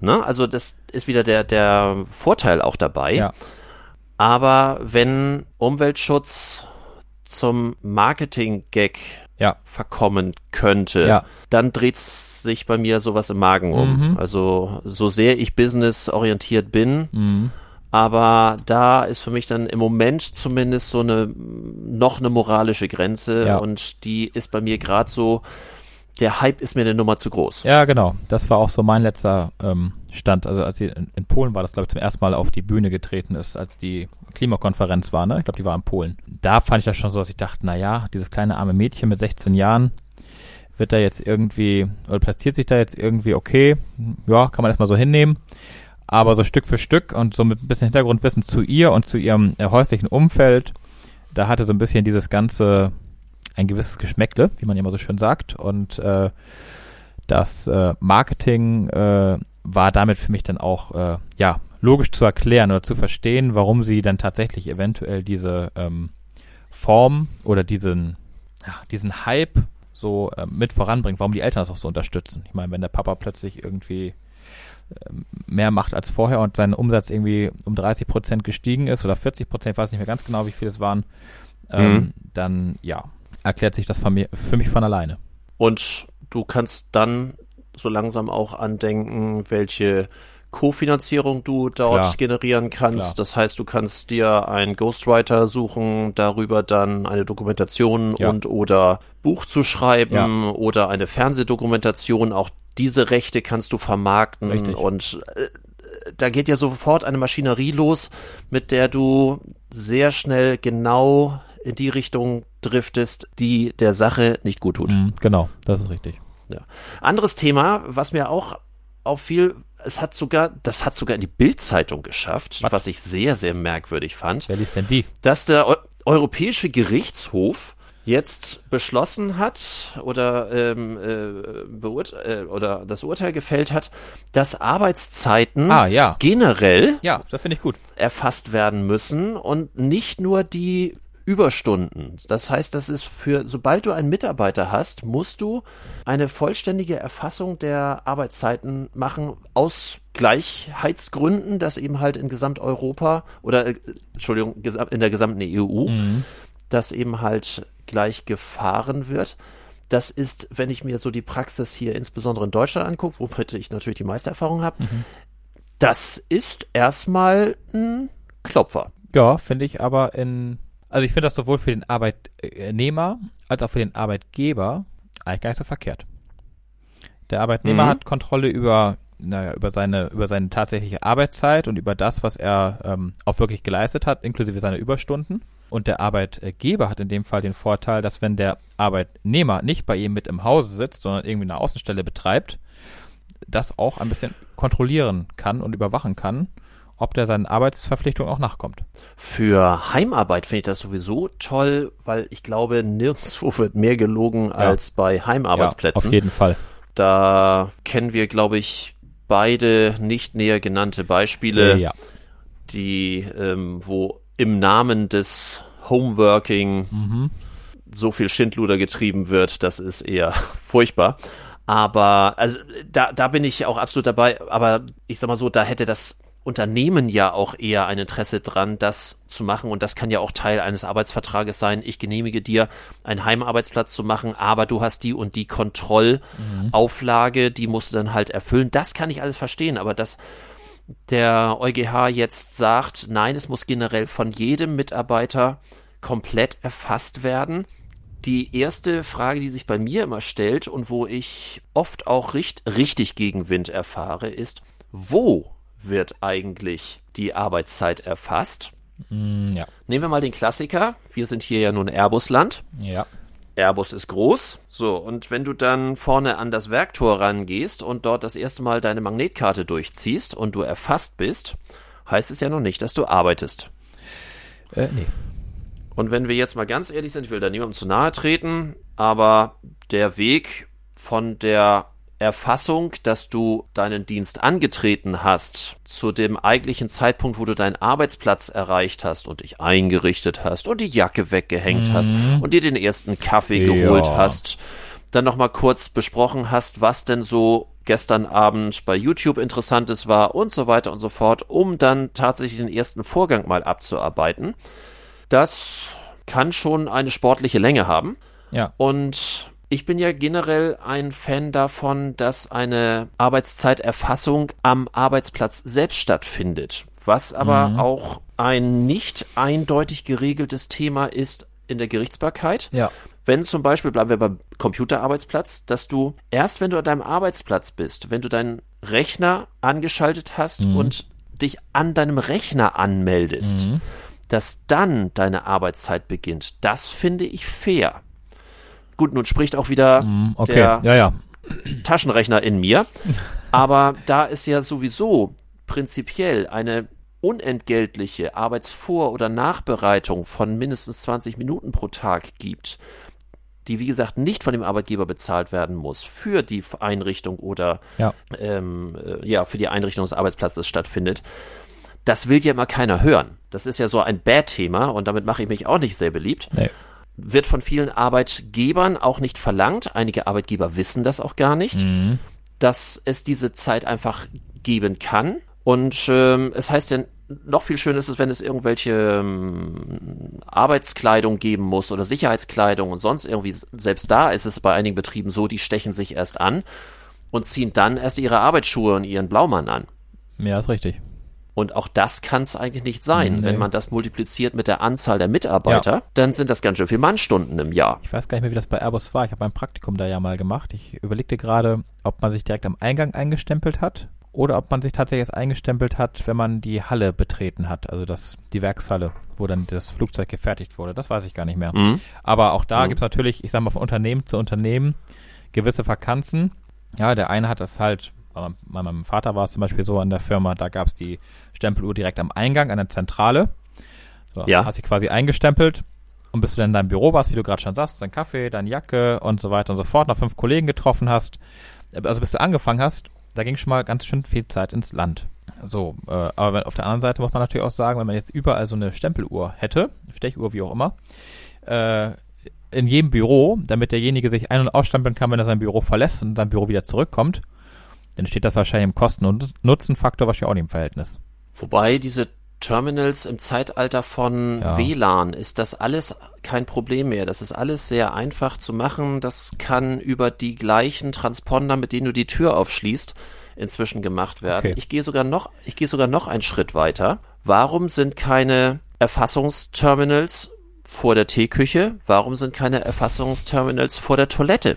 Ne? Also das ist wieder der, der Vorteil auch dabei. Ja. Aber wenn Umweltschutz zum Marketing-Gag Ja. verkommen könnte, Ja. dann dreht sich bei mir sowas im Magen um. Mhm. Also so sehr ich businessorientiert bin, Mhm. aber da ist für mich dann im Moment zumindest so eine noch eine moralische Grenze Ja. und die ist bei mir gerade so, der Hype ist mir eine Nummer zu groß. Ja, genau. Das war auch so mein letzter ähm, Stand. Also als sie in, in Polen war, das glaube ich zum ersten Mal auf die Bühne getreten ist, als die Klimakonferenz war, ne? Ich glaube, die war in Polen. Da fand ich das schon so, dass ich dachte, na ja, dieses kleine arme Mädchen mit 16 Jahren wird da jetzt irgendwie, oder platziert sich da jetzt irgendwie okay, ja, kann man erstmal so hinnehmen. Aber so Stück für Stück und so mit ein bisschen Hintergrundwissen zu ihr und zu ihrem äh, häuslichen Umfeld, da hatte so ein bisschen dieses ganze, ein gewisses Geschmäckle, wie man immer so schön sagt. Und äh, das äh, Marketing äh, war damit für mich dann auch äh, ja logisch zu erklären oder zu verstehen, warum sie dann tatsächlich eventuell diese ähm, Form oder diesen ja, diesen Hype so äh, mit voranbringt, warum die Eltern das auch so unterstützen. Ich meine, wenn der Papa plötzlich irgendwie ähm, mehr macht als vorher und sein Umsatz irgendwie um 30 Prozent gestiegen ist oder 40 Prozent, ich weiß nicht mehr ganz genau, wie viel es waren, ähm, Mhm. dann ja, erklärt sich das von mir, für mich von alleine. Und du kannst dann so langsam auch andenken, welche Kofinanzierung du dort Klar. generieren kannst. Klar. Das heißt, du kannst dir einen Ghostwriter suchen, darüber dann eine Dokumentation Ja. und oder Buch zu schreiben Ja. oder eine Fernsehdokumentation. Auch diese Rechte kannst du vermarkten Richtig. und äh, da geht ja sofort eine Maschinerie los, mit der du sehr schnell genau in die Richtung driftest, die der Sache nicht gut tut. Mhm, genau, das ist richtig. Ja. Anderes Thema, was mir auch auffiel, es hat sogar, das hat sogar in die Bildzeitung geschafft, Was? was ich sehr, sehr merkwürdig fand, Wer liest denn die? dass der Eu Europäische Gerichtshof jetzt beschlossen hat oder ähm, äh, äh, oder das Urteil gefällt hat, dass Arbeitszeiten Ah, ja. generell Ja, das ich gut. erfasst werden müssen und nicht nur die Überstunden. Das heißt, das ist für, sobald du einen Mitarbeiter hast, musst du eine vollständige Erfassung der Arbeitszeiten machen aus Gleichheitsgründen, dass eben halt in Gesamteuropa oder, äh, Entschuldigung, in der gesamten EU, dass eben halt gleich gefahren wird. Das ist, wenn ich mir so die Praxis hier insbesondere in Deutschland angucke, womit ich natürlich die meiste Erfahrung habe, das ist erstmal ein Klopfer. Ja, finde ich aber in, also ich finde das sowohl für den Arbeitnehmer als auch für den Arbeitgeber eigentlich gar nicht so verkehrt. Der Arbeitnehmer Mhm. hat Kontrolle über, naja, über seine, über seine tatsächliche Arbeitszeit und über das, was er ähm, auch wirklich geleistet hat, inklusive seiner Überstunden. Und der Arbeitgeber hat in dem Fall den Vorteil, dass wenn der Arbeitnehmer nicht bei ihm mit im Hause sitzt, sondern irgendwie eine Außenstelle betreibt, das auch ein bisschen kontrollieren kann und überwachen kann, ob der seinen Arbeitsverpflichtungen auch nachkommt. Für Heimarbeit finde ich das sowieso toll, weil ich glaube, nirgendwo wird mehr gelogen als bei Heimarbeitsplätzen. Ja, auf jeden Fall. Da kennen wir, glaube ich, beide nicht näher genannte Beispiele, ja. die, ähm, wo im Namen des Homeworking Mhm. so viel Schindluder getrieben wird, das ist eher furchtbar. Aber also da, da bin ich auch absolut dabei. Aber ich sag mal so, da hätte das Unternehmen ja auch eher ein Interesse dran, das zu machen. Und das kann ja auch Teil eines Arbeitsvertrages sein. Ich genehmige dir, einen Heimarbeitsplatz zu machen, aber du hast die und die Kontrollauflage, die musst du dann halt erfüllen. Das kann ich alles verstehen. Aber das, der EuGH jetzt sagt, nein, es muss generell von jedem Mitarbeiter komplett erfasst werden. Die erste Frage, die sich bei mir immer stellt und wo ich oft auch richt richtig Gegenwind erfahre, ist, wo wird eigentlich die Arbeitszeit erfasst? Mm, ja. Nehmen wir mal den Klassiker. Wir sind hier ja nun Airbus-Land. Ja. Airbus ist groß. So, und wenn du dann vorne an das Werktor rangehst und dort das erste Mal deine Magnetkarte durchziehst und du erfasst bist, heißt es ja noch nicht, dass du arbeitest. Äh, nee. Und wenn wir jetzt mal ganz ehrlich sind, ich will da niemandem zu nahe treten, aber der Weg von der Erfassung, dass du deinen Dienst angetreten hast, zu dem eigentlichen Zeitpunkt, wo du deinen Arbeitsplatz erreicht hast und dich eingerichtet hast und die Jacke weggehängt hast und dir den ersten Kaffee Ja. geholt hast, dann nochmal kurz besprochen hast, was denn so gestern Abend bei YouTube Interessantes war und so weiter und so fort, um dann tatsächlich den ersten Vorgang mal abzuarbeiten. Das kann schon eine sportliche Länge haben. Ja. Und ich bin ja generell ein Fan davon, dass eine Arbeitszeiterfassung am Arbeitsplatz selbst stattfindet. Was aber auch ein nicht eindeutig geregeltes Thema ist in der Gerichtsbarkeit. Ja. Wenn zum Beispiel, bleiben wir beim Computerarbeitsplatz, dass du erst, wenn du an deinem Arbeitsplatz bist, wenn du deinen Rechner angeschaltet hast und dich an deinem Rechner anmeldest, dass dann deine Arbeitszeit beginnt, das finde ich fair. Gut, nun spricht auch wieder Mm, okay. der ja, ja. Taschenrechner in mir. Aber da es ja sowieso prinzipiell eine unentgeltliche Arbeitsvor- oder Nachbereitung von mindestens 20 Minuten pro Tag gibt, die wie gesagt nicht von dem Arbeitgeber bezahlt werden muss für die Einrichtung oder Ja. ähm, äh, ja für die Einrichtung des Arbeitsplatzes stattfindet. Das will ja immer keiner hören. Das ist ja so ein Bad-Thema und damit mache ich mich auch nicht sehr beliebt Nee. Wird von vielen Arbeitgebern auch nicht verlangt. Einige Arbeitgeber wissen das auch gar nicht, dass es diese Zeit einfach geben kann. Und ähm, es heißt ja noch viel schöner ist es, wenn es irgendwelche ähm, Arbeitskleidung geben muss oder Sicherheitskleidung und sonst irgendwie. Selbst da ist es bei einigen Betrieben so, die stechen sich erst an und ziehen dann erst ihre Arbeitsschuhe und ihren Blaumann an. Ja, ist richtig. Und auch das kann es eigentlich nicht sein. Nee. Wenn man das multipliziert mit der Anzahl der Mitarbeiter, Ja. dann sind das ganz schön viele Mannstunden im Jahr. Ich weiß gar nicht mehr, wie das bei Airbus war. Ich habe mein Praktikum da ja mal gemacht. Ich überlegte gerade, ob man sich direkt am Eingang eingestempelt hat oder ob man sich tatsächlich erst eingestempelt hat, wenn man die Halle betreten hat. Also das, die Werkshalle, wo dann das Flugzeug gefertigt wurde. Das weiß ich gar nicht mehr. Mhm. Aber auch da Mhm. gibt's natürlich, ich sag mal, von Unternehmen zu Unternehmen gewisse Vakanzen. Ja, der eine hat das halt, bei meinem Vater war es zum Beispiel so an der Firma, da gab's die Stempeluhr direkt am Eingang, an der Zentrale. So, Ja. Hast dich quasi eingestempelt und bis du dann in deinem Büro warst, wie du gerade schon sagst, dein Kaffee, deine Jacke und so weiter und so fort, noch fünf Kollegen getroffen hast, also bis du angefangen hast, da ging schon mal ganz schön viel Zeit ins Land. So, äh, aber wenn, auf der anderen Seite muss man natürlich auch sagen, wenn man jetzt überall so eine Stempeluhr hätte, Stechuhr, wie auch immer, äh, in jedem Büro, damit derjenige sich ein- und ausstempeln kann, wenn er sein Büro verlässt und sein Büro wieder zurückkommt, dann steht das wahrscheinlich im Kosten- und Nutzenfaktor wahrscheinlich auch nicht im Verhältnis. Wobei diese Terminals im Zeitalter von Ja. WLAN ist das alles kein Problem mehr. Das ist alles sehr einfach zu machen. Das kann über die gleichen Transponder, mit denen du die Tür aufschließt, inzwischen gemacht werden. Okay. Ich gehe sogar noch, ich gehe sogar noch einen Schritt weiter. Warum sind keine Erfassungsterminals vor der Teeküche? Warum sind keine Erfassungsterminals vor der Toilette?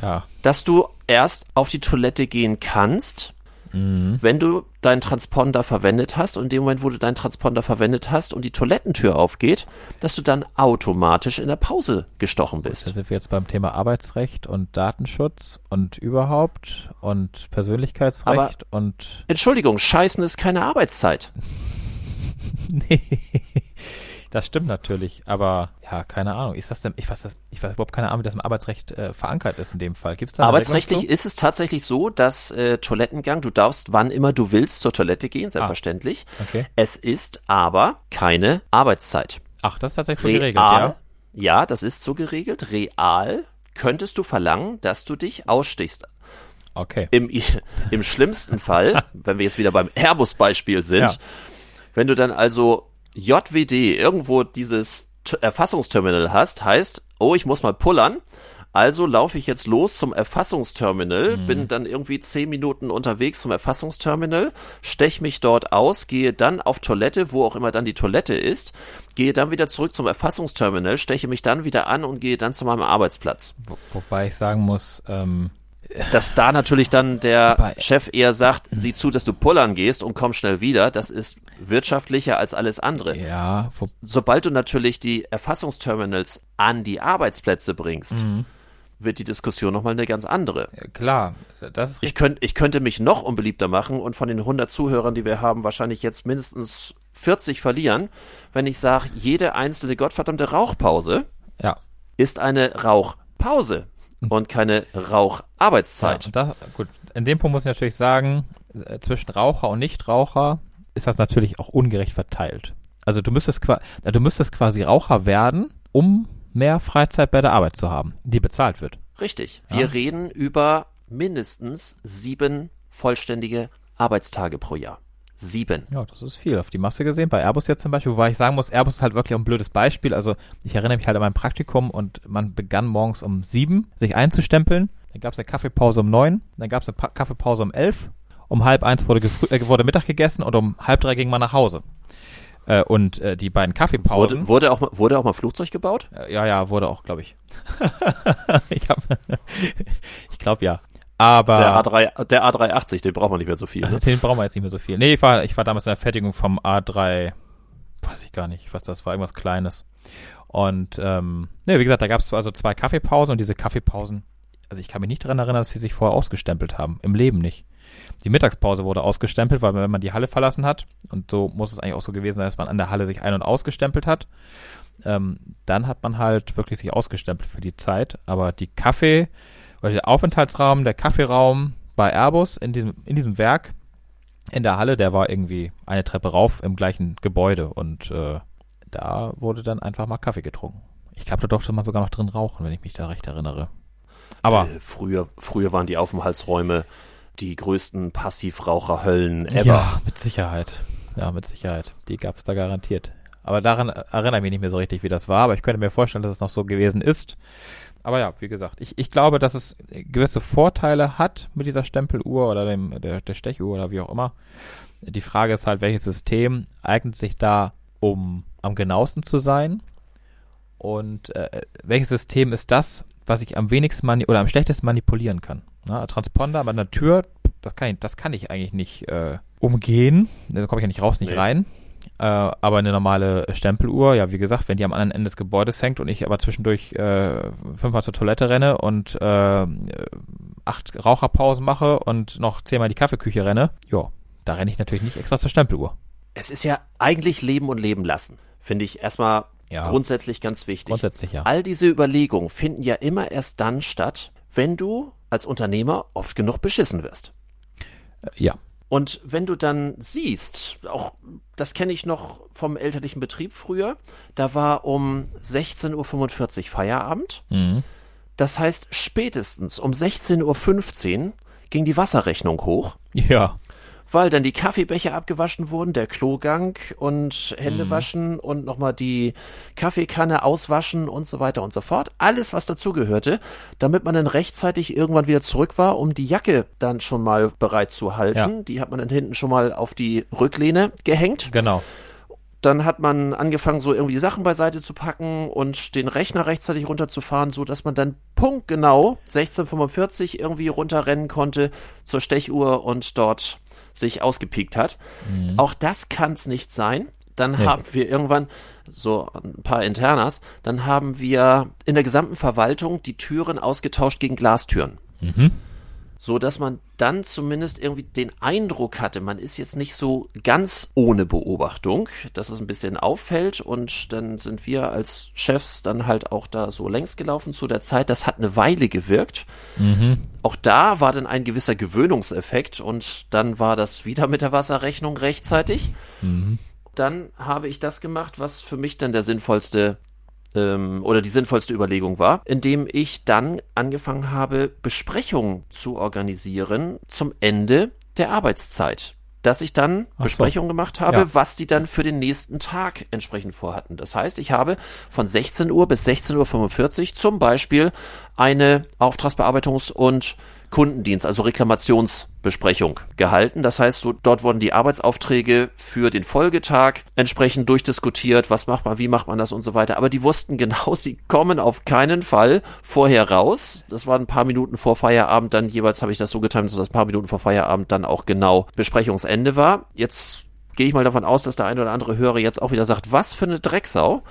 Ja, dass du erst auf die Toilette gehen kannst, wenn du deinen Transponder verwendet hast und in dem Moment, wo du deinen Transponder verwendet hast und die Toilettentür aufgeht, dass du dann automatisch in der Pause gestochen da bist. sind wir jetzt beim Thema Arbeitsrecht und Datenschutz und überhaupt und Persönlichkeitsrecht und Entschuldigung, Scheißen ist keine Arbeitszeit. nee. Das stimmt natürlich, aber ja, keine Ahnung. Ist das denn, ich weiß, das, ich weiß überhaupt keine Ahnung, wie das im Arbeitsrecht äh, verankert ist in dem Fall. Gibt's da Arbeitsrechtlich ist es tatsächlich so, dass äh, Toilettengang, du darfst wann immer du willst zur Toilette gehen, selbstverständlich. zu? Okay. Es ist aber keine Arbeitszeit. Ach, das ist tatsächlich so Real, geregelt, ja? ja, das ist so geregelt. Real könntest du verlangen, dass du dich ausstichst. Okay. Im, im schlimmsten Fall, wenn wir jetzt wieder beim Airbus-Beispiel sind, Ja. wenn du dann also JWD irgendwo dieses T Erfassungsterminal hast, heißt, oh, ich muss mal pullern. Also laufe ich jetzt los zum Erfassungsterminal, Mhm. bin dann irgendwie zehn Minuten unterwegs zum Erfassungsterminal, stech mich dort aus, gehe dann auf Toilette, wo auch immer dann die Toilette ist, gehe dann wieder zurück zum Erfassungsterminal, steche mich dann wieder an und gehe dann zu meinem Arbeitsplatz. Wo, wobei ich sagen muss, ähm, Dass da natürlich dann der Aber- Chef eher sagt, sieh zu, dass du pullern gehst und komm schnell wieder, das ist wirtschaftlicher als alles andere. ja, Sobald du natürlich die Erfassungsterminals an die Arbeitsplätze bringst, wird die Diskussion nochmal eine ganz andere. klar, das ist Ich, könnt, ich könnte mich noch unbeliebter machen und von den 100 Zuhörern, die wir haben, wahrscheinlich jetzt mindestens 40 verlieren, wenn ich sage, jede einzelne gottverdammte Rauchpause Ja. ist eine Rauchpause und keine Raucharbeitszeit. Ja, gut, in dem Punkt muss ich natürlich sagen, äh, zwischen Raucher und Nichtraucher ist das natürlich auch ungerecht verteilt. Also du müsstest, äh, du müsstest quasi Raucher werden, um mehr Freizeit bei der Arbeit zu haben, die bezahlt wird. Richtig. Wir Ja. reden über mindestens sieben vollständige Arbeitstage pro Jahr. Sieben. Ja, das ist viel auf die Masse gesehen. Bei Airbus jetzt zum Beispiel, wobei ich sagen muss, Airbus ist halt wirklich auch ein blödes Beispiel. Also ich erinnere mich halt an mein Praktikum und man begann morgens um sieben sich einzustempeln. Dann gab es eine Kaffeepause um neun, dann gab es eine pa Kaffeepause um elf. Um halb eins wurde, äh, wurde Mittag gegessen und um halb drei ging man nach Hause. Äh, und äh, die beiden Kaffeepausen. Wurde, wurde, auch mal, wurde auch mal Flugzeug gebaut? Äh, Ja, ja, wurde auch, glaube ich. ich hab, ich glaube ja. Aber Der, A3, der A380, den braucht man nicht mehr so viel. Ne? den brauchen wir jetzt nicht mehr so viel. Nee, ich war, ich war damals in der Fertigung vom A3, weiß ich gar nicht, was das war, irgendwas Kleines. Und ähm, nee, wie gesagt, da gab es also zwei Kaffeepausen und diese Kaffeepausen, also ich kann mich nicht daran erinnern, dass sie sich vorher ausgestempelt haben. Im Leben nicht. Die Mittagspause wurde ausgestempelt, weil wenn man die Halle verlassen hat, und so muss es eigentlich auch so gewesen sein, dass man an der Halle sich ein- und ausgestempelt hat, ähm, dann hat man halt wirklich sich ausgestempelt für die Zeit. Aber die Kaffee, oder der Aufenthaltsraum, der Kaffeeraum bei Airbus in diesem, in diesem Werk, in der Halle, der war irgendwie eine Treppe rauf im gleichen Gebäude und äh, da wurde dann einfach mal Kaffee getrunken. Ich glaube, da durfte man sogar noch drin rauchen, wenn ich mich da recht erinnere. Aber Äh, früher, früher waren die Aufenthaltsräume die größten Passivraucherhöllen ever. ja, mit Sicherheit. Ja, mit Sicherheit. Die gab es da garantiert. Aber daran erinnere ich mich nicht mehr so richtig, wie das war. Aber ich könnte mir vorstellen, dass es noch so gewesen ist. Aber ja, wie gesagt, ich, ich glaube, dass es gewisse Vorteile hat mit dieser Stempeluhr oder dem, der, der Stechuhr oder wie auch immer. Die Frage ist halt, welches System eignet sich da, um am genauesten zu sein? Und äh, welches System ist das, was ich am wenigsten oder am schlechtesten manipulieren kann? Na, Transponder bei einer Tür, das kann ich, das kann ich eigentlich nicht äh, umgehen. Da komme ich ja nicht raus, nicht Nee. rein. Äh, aber eine normale Stempeluhr, ja, wie gesagt, wenn die am anderen Ende des Gebäudes hängt und ich aber zwischendurch äh, fünfmal zur Toilette renne und äh, acht Raucherpausen mache und noch zehnmal in die Kaffeeküche renne, ja, da renne ich natürlich nicht extra zur Stempeluhr. Es ist ja eigentlich Leben und Leben lassen. Finde ich erstmal Ja. grundsätzlich ganz wichtig. Grundsätzlich ja. All diese Überlegungen finden ja immer erst dann statt, wenn du als Unternehmer oft genug beschissen wirst. Ja. Und wenn du dann siehst, auch das kenne ich noch vom elterlichen Betrieb früher, da war um 16.45 Uhr Feierabend. Mhm. Das heißt, spätestens um 16.15 Uhr ging die Wasserrechnung hoch, Ja. Weil dann die Kaffeebecher abgewaschen wurden, der Klogang und Hände waschen und nochmal die Kaffeekanne auswaschen und so weiter und so fort. Alles, was dazugehörte, damit man dann rechtzeitig irgendwann wieder zurück war, um die Jacke dann schon mal bereit zu halten. Ja. Die hat man dann hinten schon mal auf die Rücklehne gehängt. Genau. Dann hat man angefangen, so irgendwie die Sachen beiseite zu packen und den Rechner rechtzeitig runterzufahren, so dass man dann punktgenau 1645 irgendwie runterrennen konnte zur Stechuhr und dort sich ausgepiekt hat. Auch das kann es nicht sein. Dann Nee. haben wir irgendwann so ein paar Internas, dann haben wir in der gesamten Verwaltung die Türen ausgetauscht gegen Glastüren Mhm. So dass man dann zumindest irgendwie den Eindruck hatte, man ist jetzt nicht so ganz ohne Beobachtung, dass es ein bisschen auffällt und dann sind wir als Chefs dann halt auch da so längs gelaufen zu der Zeit. Das hat eine Weile gewirkt. Mhm. Auch da war dann ein gewisser Gewöhnungseffekt und dann war das wieder mit der Wasserrechnung rechtzeitig. Mhm. Dann habe ich das gemacht, was für mich dann der sinnvollste ähm, oder die sinnvollste Überlegung war, indem ich dann angefangen habe, Besprechungen zu organisieren zum Ende der Arbeitszeit. Dass ich dann so. Besprechungen gemacht habe, Ja. was die dann für den nächsten Tag entsprechend vorhatten. Das heißt, ich habe von 16 Uhr bis 16.45 Uhr zum Beispiel eine Auftragsbearbeitungs- und Kundendienst, also Reklamationsbesprechung gehalten. Das heißt, so, dort wurden die Arbeitsaufträge für den Folgetag entsprechend durchdiskutiert, was macht man, wie macht man das und so weiter. Aber die wussten genau, sie kommen auf keinen Fall vorher raus. Das war ein paar Minuten vor Feierabend, dann jeweils habe ich das so getimt, dass ein paar Minuten vor Feierabend dann auch genau Besprechungsende war. Jetzt gehe ich mal davon aus, dass der eine oder andere Hörer jetzt auch wieder sagt, was für eine Drecksau.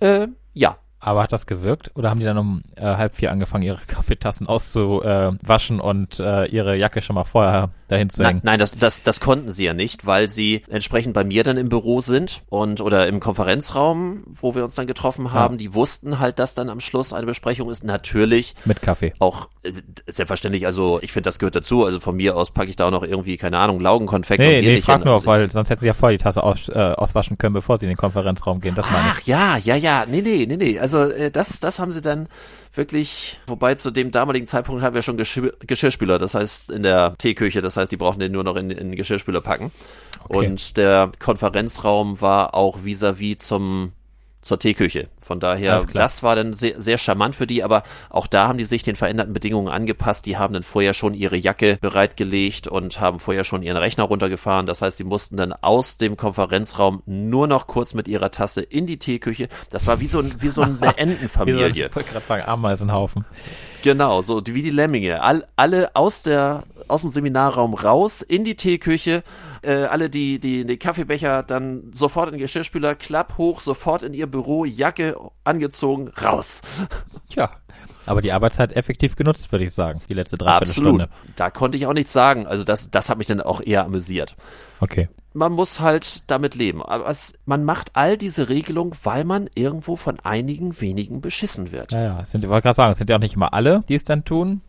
Äh, ja. Aber hat das gewirkt? Oder haben die dann um äh, halb vier angefangen, ihre Kaffeetassen auszuwaschen und äh, ihre Jacke schon mal vorher dahin zu Nein, hängen? nein das, das, das konnten sie ja nicht, weil sie entsprechend bei mir dann im Büro sind und oder im Konferenzraum, wo wir uns dann getroffen haben. Die wussten halt, dass dann am Schluss eine Besprechung ist. Natürlich Mit Kaffee. auch äh, selbstverständlich, also ich finde, das gehört dazu. Also von mir aus packe ich da auch noch irgendwie, keine Ahnung, Laugenkonfekt Nee, und nee, frag nur, Also weil sonst hätten sie ja vorher die Tasse aus, äh, auswaschen können, bevor sie in den Konferenzraum gehen. Das meine ich. Ach ja, ja, ja, nee, nee, nee, nee. Also äh, das, das haben sie dann wirklich, wobei zu dem damaligen Zeitpunkt haben wir schon Geschirr, Geschirrspüler, das heißt in der Teeküche, das heißt, die brauchen den nur noch in, in den Geschirrspüler packen. Okay. Und der Konferenzraum war auch vis-à-vis zum zur Teeküche. Von daher, das war dann sehr, sehr charmant für die, aber auch da haben die sich den veränderten Bedingungen angepasst. Die haben dann vorher schon ihre Jacke bereitgelegt und haben vorher schon ihren Rechner runtergefahren. Das heißt, die mussten dann aus dem Konferenzraum nur noch kurz mit ihrer Tasse in die Teeküche. Das war wie so, ein, wie so eine Wie so, Entenfamilie. ich wollte gerade sagen, Ameisenhaufen. Genau, so wie die Lemminge. All, alle aus der aus dem Seminarraum raus in die Teeküche. Äh, alle die, die die Kaffeebecher dann sofort in den Geschirrspüler, Klapp hoch, sofort in ihr Büro, Jacke angezogen, raus. Tja. Aber die Arbeitszeit effektiv genutzt, würde ich sagen. Die letzte Absolut. Dreiviertelstunde. Da konnte ich auch nichts sagen. Also das das hat mich dann auch eher amüsiert. Okay. Man muss halt damit leben. Aber es, man macht all diese Regelungen, weil man irgendwo von einigen wenigen beschissen wird. Ja, ja. Sind, ich wollte gerade sagen, es sind ja auch nicht immer alle, die es dann tun.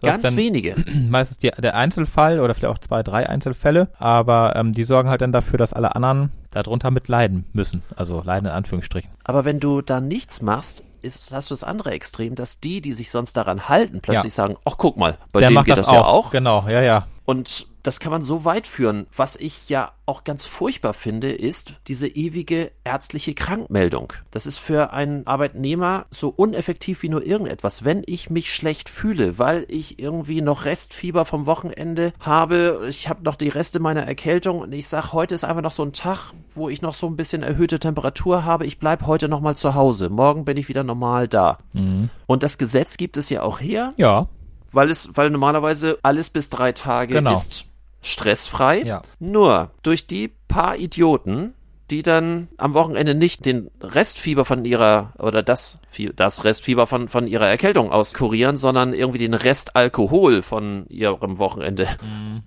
Das Ganz wenige. meistens die, der Einzelfall oder vielleicht auch zwei, drei Einzelfälle. Aber ähm, die sorgen halt dann dafür, dass alle anderen darunter mit leiden müssen. Also leiden in Anführungsstrichen. Aber wenn du da nichts machst, ist, hast du das andere Extrem, dass die, die sich sonst daran halten, plötzlich sagen, ach guck mal, bei der dem macht geht das, das, ja auch. Genau, ja, ja. Und das kann man so weit führen. Was ich ja auch ganz furchtbar finde, ist diese ewige ärztliche Krankmeldung. Das ist für einen Arbeitnehmer so uneffektiv wie nur irgendetwas. Wenn ich mich schlecht fühle, weil ich irgendwie noch Restfieber vom Wochenende habe, ich habe noch die Reste meiner Erkältung und ich sage, heute ist einfach noch so ein Tag, wo ich noch so ein bisschen erhöhte Temperatur habe, ich bleib heute noch mal zu Hause. Morgen bin ich wieder normal da. Mhm. Und das Gesetz gibt es ja auch her, Ja, weil es, weil normalerweise alles bis drei Tage Genau. ist stressfrei. Ja. Nur durch die paar Idioten, die dann am Wochenende nicht den Restfieber von ihrer oder das das Restfieber von von ihrer Erkältung auskurieren, sondern irgendwie den Restalkohol von ihrem Wochenende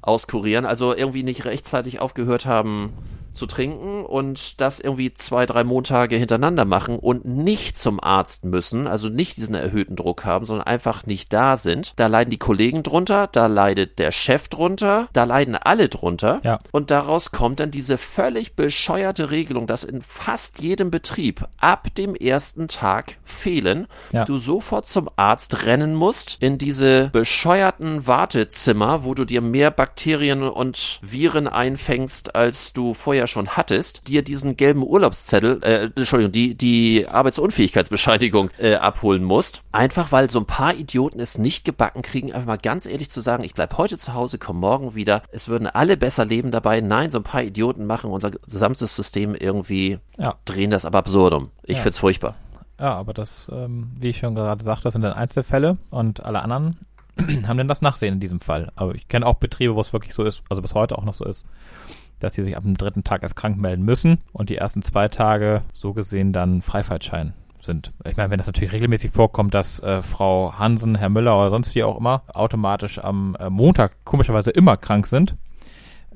auskurieren, also irgendwie nicht rechtzeitig aufgehört haben zu trinken und das irgendwie zwei, drei Montage hintereinander machen und nicht zum Arzt müssen, also nicht diesen erhöhten Druck haben, sondern einfach nicht da sind. Da leiden die Kollegen drunter, da leidet der Chef drunter, da leiden alle drunter. Ja. Und daraus kommt dann diese völlig bescheuerte Regelung, dass in fast jedem Betrieb ab dem ersten Tag fehlen, Ja. du sofort zum Arzt rennen musst, in diese bescheuerten Wartezimmer, wo du dir mehr Bakterien und Viren einfängst, als du vorher schon hattest, dir diesen gelben Urlaubszettel, äh, Entschuldigung, die, die Arbeitsunfähigkeitsbescheinigung äh, abholen musst. Einfach weil so ein paar Idioten es nicht gebacken kriegen, einfach mal ganz ehrlich zu sagen, ich bleib heute zu Hause, komm morgen wieder. Es würden alle besser leben dabei. Nein, so ein paar Idioten machen unser gesamtes System irgendwie, Ja. drehen das ab absurdum. Ich Ja. find's furchtbar. Ja, aber das, ähm, wie ich schon gerade sagte, das sind dann Einzelfälle und alle anderen haben dann das Nachsehen in diesem Fall. Aber ich kenne auch Betriebe, wo es wirklich so ist, also bis heute auch noch so ist, dass sie sich ab dem dritten Tag erst krank melden müssen und die ersten zwei Tage so gesehen dann Freifahrtschein sind. Ich meine, wenn das natürlich regelmäßig vorkommt, dass äh, Frau Hansen, Herr Müller oder sonst wie auch immer automatisch am äh, Montag komischerweise immer krank sind,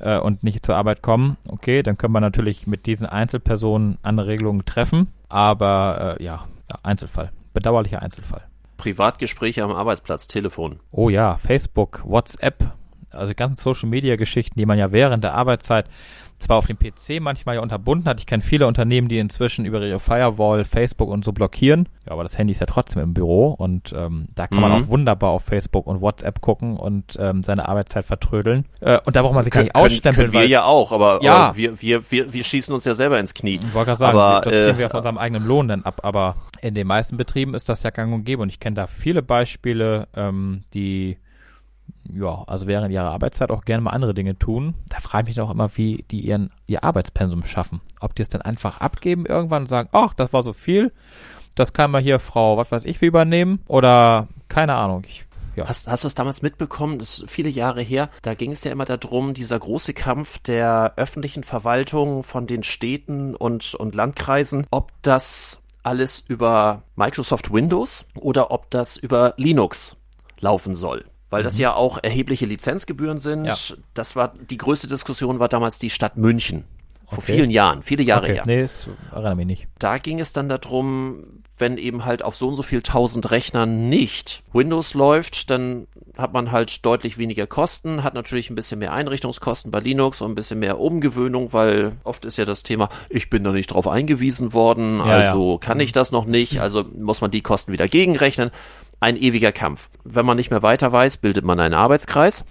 äh, und nicht zur Arbeit kommen, okay, dann können wir natürlich mit diesen Einzelpersonen andere Regelungen treffen, aber äh, ja, ja, Einzelfall. Bedauerlicher Einzelfall. Privatgespräche am Arbeitsplatz, Telefon. Oh ja, Facebook, WhatsApp, also ganzen Social Media Geschichten, die man ja während der Arbeitszeit zwar auf dem PC manchmal ja unterbunden hat. Ich kenne viele Unternehmen, die inzwischen über ihre Firewall Facebook und so blockieren. Ja, aber das Handy ist ja trotzdem im Büro und ähm, da kann man Mhm. auch wunderbar auf Facebook und WhatsApp gucken und ähm, seine Arbeitszeit vertrödeln. Äh, und da braucht man sich gar nicht ausstempeln, können wir weil ja auch, aber, Ja. aber wir, wir, wir, wir schießen uns ja selber ins Knie. Ich wollte gerade sagen, Aber, das äh, ziehen wir von unserem eigenen Lohn dann ab. Aber in den meisten Betrieben ist das ja gang und gäbe. Und ich kenne da viele Beispiele, ähm, die ja, also während ihrer Arbeitszeit auch gerne mal andere Dinge tun. Da frage ich mich auch immer, wie die ihren, ihr Arbeitspensum schaffen. Ob die es dann einfach abgeben irgendwann und sagen, ach, das war so viel, das kann mal hier Frau, was weiß ich, wie übernehmen. Oder keine Ahnung. Ich, ja. Hast, hast du es damals mitbekommen? Das ist viele Jahre her. Da ging es ja immer darum, dieser große Kampf der öffentlichen Verwaltung von den Städten und, und Landkreisen, ob das alles über Microsoft Windows oder ob das über Linux laufen soll. Weil das ja auch erhebliche Lizenzgebühren sind. Mhm. Ja. Das war, die größte Diskussion war damals die Stadt München. Vor Okay. vielen Jahren, viele Jahre okay. her. Nee, das erinnere mich nicht. Da ging es dann darum, wenn eben halt auf so und so viel tausend Rechnern nicht Windows läuft, dann hat man halt deutlich weniger Kosten, hat natürlich ein bisschen mehr Einrichtungskosten bei Linux und ein bisschen mehr Umgewöhnung, weil oft ist ja das Thema, ich bin da nicht drauf eingewiesen worden, Ja, also kann ich das noch nicht, also muss man die Kosten wieder gegenrechnen. Ein ewiger Kampf. Wenn man nicht mehr weiter weiß, bildet man einen Arbeitskreis.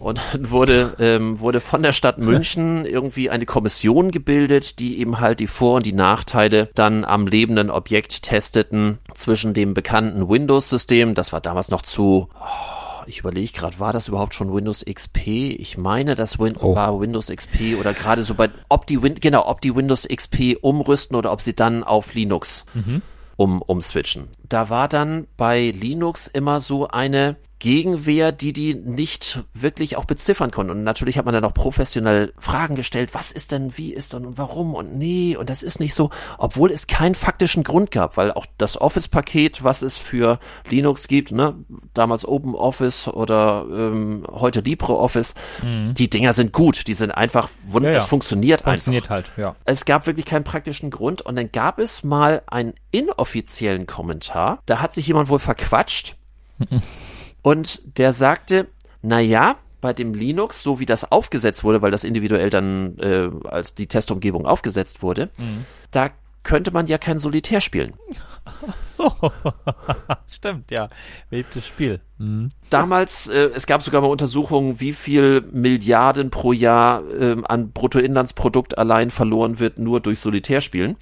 Und dann wurde, ähm, wurde von der Stadt München irgendwie eine Kommission gebildet, die eben halt die Vor- und die Nachteile dann am lebenden Objekt testeten zwischen dem bekannten Windows-System, das war damals noch zu, oh, ich überlege gerade, war das überhaupt schon Windows XP? Ich meine, das Win Oh. war Windows XP oder gerade so bei, ob die Win genau, ob die Windows XP umrüsten oder ob sie dann auf Linux um, umswitchen. Da war dann bei Linux immer so eine Gegenwehr, die die nicht wirklich auch beziffern konnten. Und natürlich hat man dann auch professionell Fragen gestellt, was ist denn, wie ist denn und warum und nee und das ist nicht so, obwohl es keinen faktischen Grund gab, weil auch das Office-Paket, was es für Linux gibt, ne, damals Open Office oder ähm, heute LibreOffice, die Dinger sind gut, die sind einfach wund Ja, ja. es funktioniert, Funktioniert einfach. halt, ja. Es gab wirklich keinen praktischen Grund und dann gab es mal einen inoffiziellen Kommentar. Da hat sich jemand wohl verquatscht und der sagte, na ja, bei dem Linux, so wie das aufgesetzt wurde, weil das individuell dann äh, als die Testumgebung aufgesetzt wurde, da könnte man ja kein Solitär spielen. So. Stimmt, ja. Beliebtes Spiel. Mhm. Damals, äh, es gab sogar mal Untersuchungen, wie viel Milliarden pro Jahr äh, an Bruttoinlandsprodukt allein verloren wird, nur durch Solitärspielen.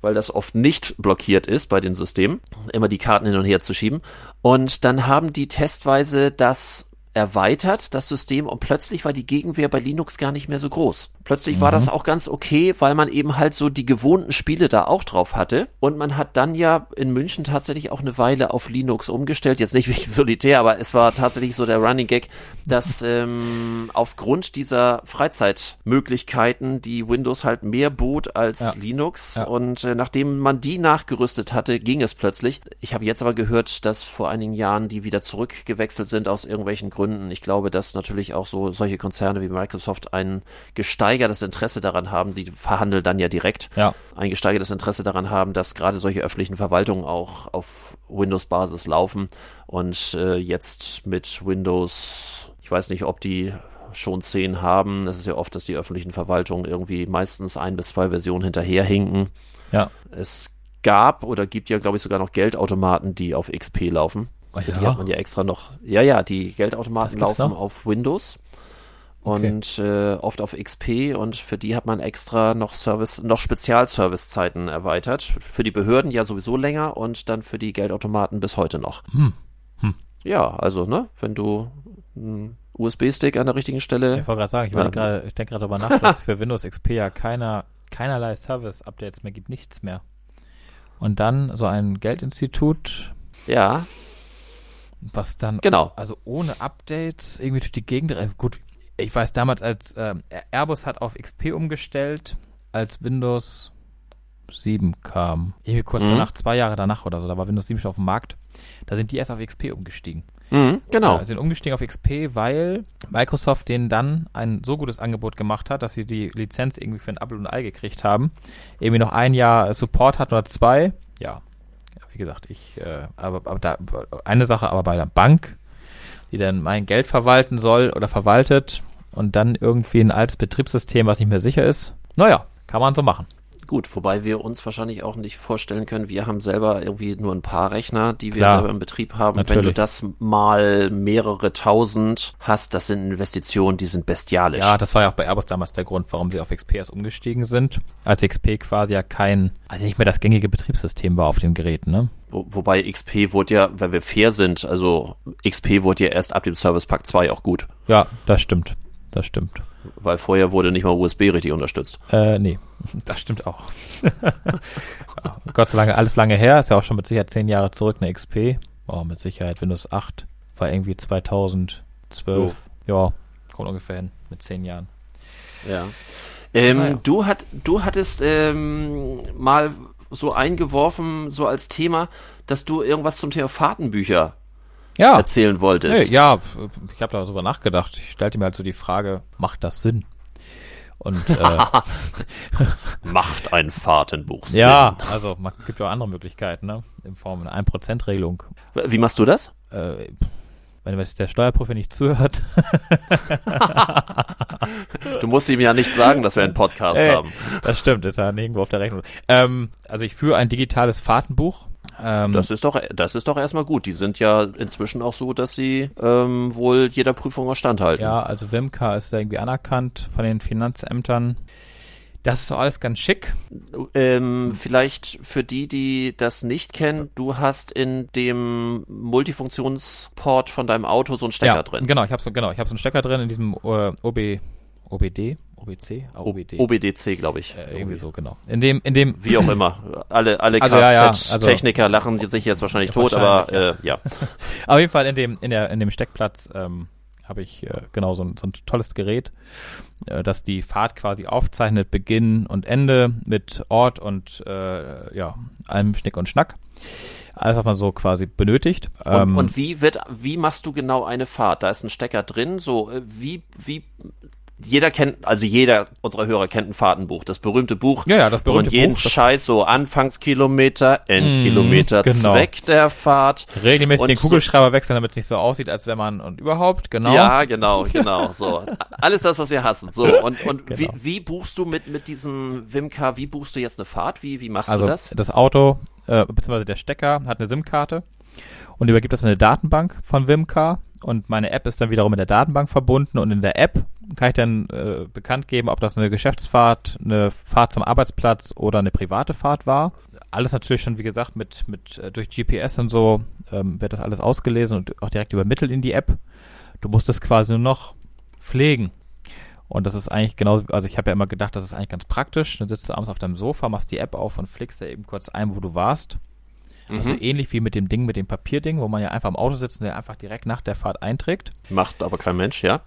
Weil das oft nicht blockiert ist bei den Systemen, immer die Karten hin und her zu schieben. Und dann haben die testweise das erweitert, das System, und plötzlich war die Gegenwehr bei Linux gar nicht mehr so groß. Plötzlich mhm. war das auch ganz okay, weil man eben halt so die gewohnten Spiele da auch drauf hatte. Und man hat dann ja in München tatsächlich auch eine Weile auf Linux umgestellt. Jetzt nicht wegen Solitär, aber es war tatsächlich so der Running Gag, dass ähm, aufgrund dieser Freizeitmöglichkeiten die Windows halt mehr bot als ja. Linux. Ja. Und äh, nachdem man die nachgerüstet hatte, ging es plötzlich. Ich habe jetzt aber gehört, dass vor einigen Jahren die wieder zurückgewechselt sind aus irgendwelchen Gründen. Ich glaube, dass natürlich auch so solche Konzerne wie Microsoft gesteigert gesteigertes Interesse daran haben, die verhandeln dann ja direkt, ja. ein gesteigertes Interesse daran haben, dass gerade solche öffentlichen Verwaltungen auch auf Windows-Basis laufen und äh, jetzt mit Windows, ich weiß nicht, ob die schon 10 haben. Es ist ja oft, dass die öffentlichen Verwaltungen irgendwie meistens ein bis zwei Versionen hinterherhinken. Ja. Es gab oder gibt ja, glaube ich, sogar noch Geldautomaten, die auf XP laufen. Oh ja. Die hat man ja extra noch. Ja, ja, die Geldautomaten laufen noch? auf Windows und okay. äh, oft auf XP und für die hat man extra noch Service, noch Spezialservicezeiten erweitert. Für die Behörden ja sowieso länger und dann für die Geldautomaten bis heute noch. Hm. Hm. Ja, also, ne, wenn du einen USB-Stick an der richtigen Stelle. Ich wollte gerade sagen, ich, ja. Grad, ich denke gerade darüber nach, dass es für Windows XP ja keiner, keinerlei Service-Updates mehr gibt, nichts mehr. Und dann so ein Geldinstitut. Ja. Was dann, genau. also ohne Updates irgendwie durch die Gegend, gut, ich weiß damals, als äh, Airbus hat auf XP umgestellt, als Windows 7 kam. Irgendwie kurz mhm. danach, zwei Jahre danach oder so, da war Windows 7 schon auf dem Markt. Da sind die erst auf XP umgestiegen. Mhm, genau. Äh, sind umgestiegen auf XP, weil Microsoft denen dann ein so gutes Angebot gemacht hat, dass sie die Lizenz irgendwie für ein Apple und ein Ei gekriegt haben. Irgendwie noch ein Jahr Support hat oder zwei. Ja, wie gesagt, ich, äh, aber, aber da, eine Sache, aber bei der Bank, die dann mein Geld verwalten soll oder verwaltet, und dann irgendwie ein altes Betriebssystem, was nicht mehr sicher ist. Naja, kann man so machen. Gut, wobei wir uns wahrscheinlich auch nicht vorstellen können, wir haben selber irgendwie nur ein paar Rechner, die wir Klar, selber im Betrieb haben. natürlich. Wenn du das mal mehrere tausend hast, das sind Investitionen, die sind bestialisch. Ja, das war ja auch bei Airbus damals der Grund, warum sie auf XP erst umgestiegen sind. Als XP quasi ja kein, also nicht mehr das gängige Betriebssystem war auf dem Gerät, ne? Wo, wobei XP wurde ja, wenn wir fair sind, also XP wurde ja erst ab dem Service Pack 2 auch gut. Ja, das stimmt das stimmt. Weil vorher wurde nicht mal USB richtig unterstützt. Äh, nee, das stimmt auch. Gott sei Dank, alles lange her, ist ja auch schon mit Sicherheit zehn Jahre zurück, eine XP. Oh, mit Sicherheit Windows 8 war irgendwie 2012. Oh. Ja, kommt ungefähr hin, mit zehn Jahren. Ja. Ähm, naja. du, hat, du hattest ähm, mal so eingeworfen, so als Thema, dass du irgendwas zum Thema Fahrtenbücher ja. erzählen wolltest. Nee, ja, ich habe darüber nachgedacht. Ich stellte mir halt so die Frage, macht das Sinn? Und äh, macht ein Fahrtenbuch Sinn? Ja, also man gibt ja auch andere Möglichkeiten, ne? In Form einer 1%-Regelung. Wie machst du das? Äh, wenn der Steuerprüfer nicht zuhört. du musst ihm ja nicht sagen, dass wir einen Podcast Ey, haben. Das stimmt, ist ja nirgendwo auf der Rechnung. Ähm, also ich führe ein digitales Fahrtenbuch ähm, das ist doch, das ist doch erstmal gut. Die sind ja inzwischen auch so, dass sie ähm, wohl jeder Prüfung auch standhalten. Ja, also Wimka ist da irgendwie anerkannt von den Finanzämtern. Das ist doch alles ganz schick. Ähm, vielleicht für die, die das nicht kennen, du hast in dem Multifunktionsport von deinem Auto so einen Stecker ja, drin. Genau, ich habe so, genau, ich habe so einen Stecker drin in diesem äh, OB, OBD, OBC? Ah, OBD. OBDC, glaube ich. Äh, irgendwie so, genau. In dem, in dem. Wie auch immer. Alle, alle also, Kfz-Techniker ja, ja, also, lachen sich jetzt wahrscheinlich tot, wahrscheinlich, aber äh, ja. Auf jeden Fall in dem, in der, in dem Steckplatz ähm, habe ich äh, genau so ein, so ein tolles Gerät, äh, das die Fahrt quasi aufzeichnet, Beginn und Ende mit Ort und äh, ja, allem Schnick und Schnack. Alles, was man so quasi benötigt. Und, ähm, und wie wird, wie machst du genau eine Fahrt? Da ist ein Stecker drin, so, äh, wie, wie jeder kennt, also jeder unserer Hörer kennt ein Fahrtenbuch, das berühmte Buch. Ja, ja, das berühmte und jeden Buch, Scheiß so Anfangskilometer, Endkilometer, genau. Zweck der Fahrt. Regelmäßig den Kugelschreiber wechseln, damit es nicht so aussieht, als wenn man und überhaupt, genau. Ja, genau, genau, so. Alles das, was wir hassen. So, und, und wie, Genau. wie buchst du mit, mit diesem Wimka, wie buchst du jetzt eine Fahrt? Wie, wie machst Also du das? das Auto, äh, beziehungsweise der Stecker hat eine SIM-Karte und übergibt das in eine Datenbank von Wimcar und meine App ist dann wiederum mit der Datenbank verbunden und in der App kann ich dann äh, bekannt geben, ob das eine Geschäftsfahrt, eine Fahrt zum Arbeitsplatz oder eine private Fahrt war. Alles natürlich schon, wie gesagt, mit, mit äh, durch GPS und so ähm, wird das alles ausgelesen und auch direkt übermittelt in die App. Du musst es quasi nur noch pflegen. Und das ist eigentlich genau, also ich habe ja immer gedacht, das ist eigentlich ganz praktisch. Dann sitzt du abends auf deinem Sofa, machst die App auf und flickst da eben kurz ein, wo du warst. Also Mhm. ähnlich wie mit dem Ding, mit dem Papierding, wo man ja einfach im Auto sitzt und der einfach direkt nach der Fahrt einträgt. Macht aber kein Mensch, ja?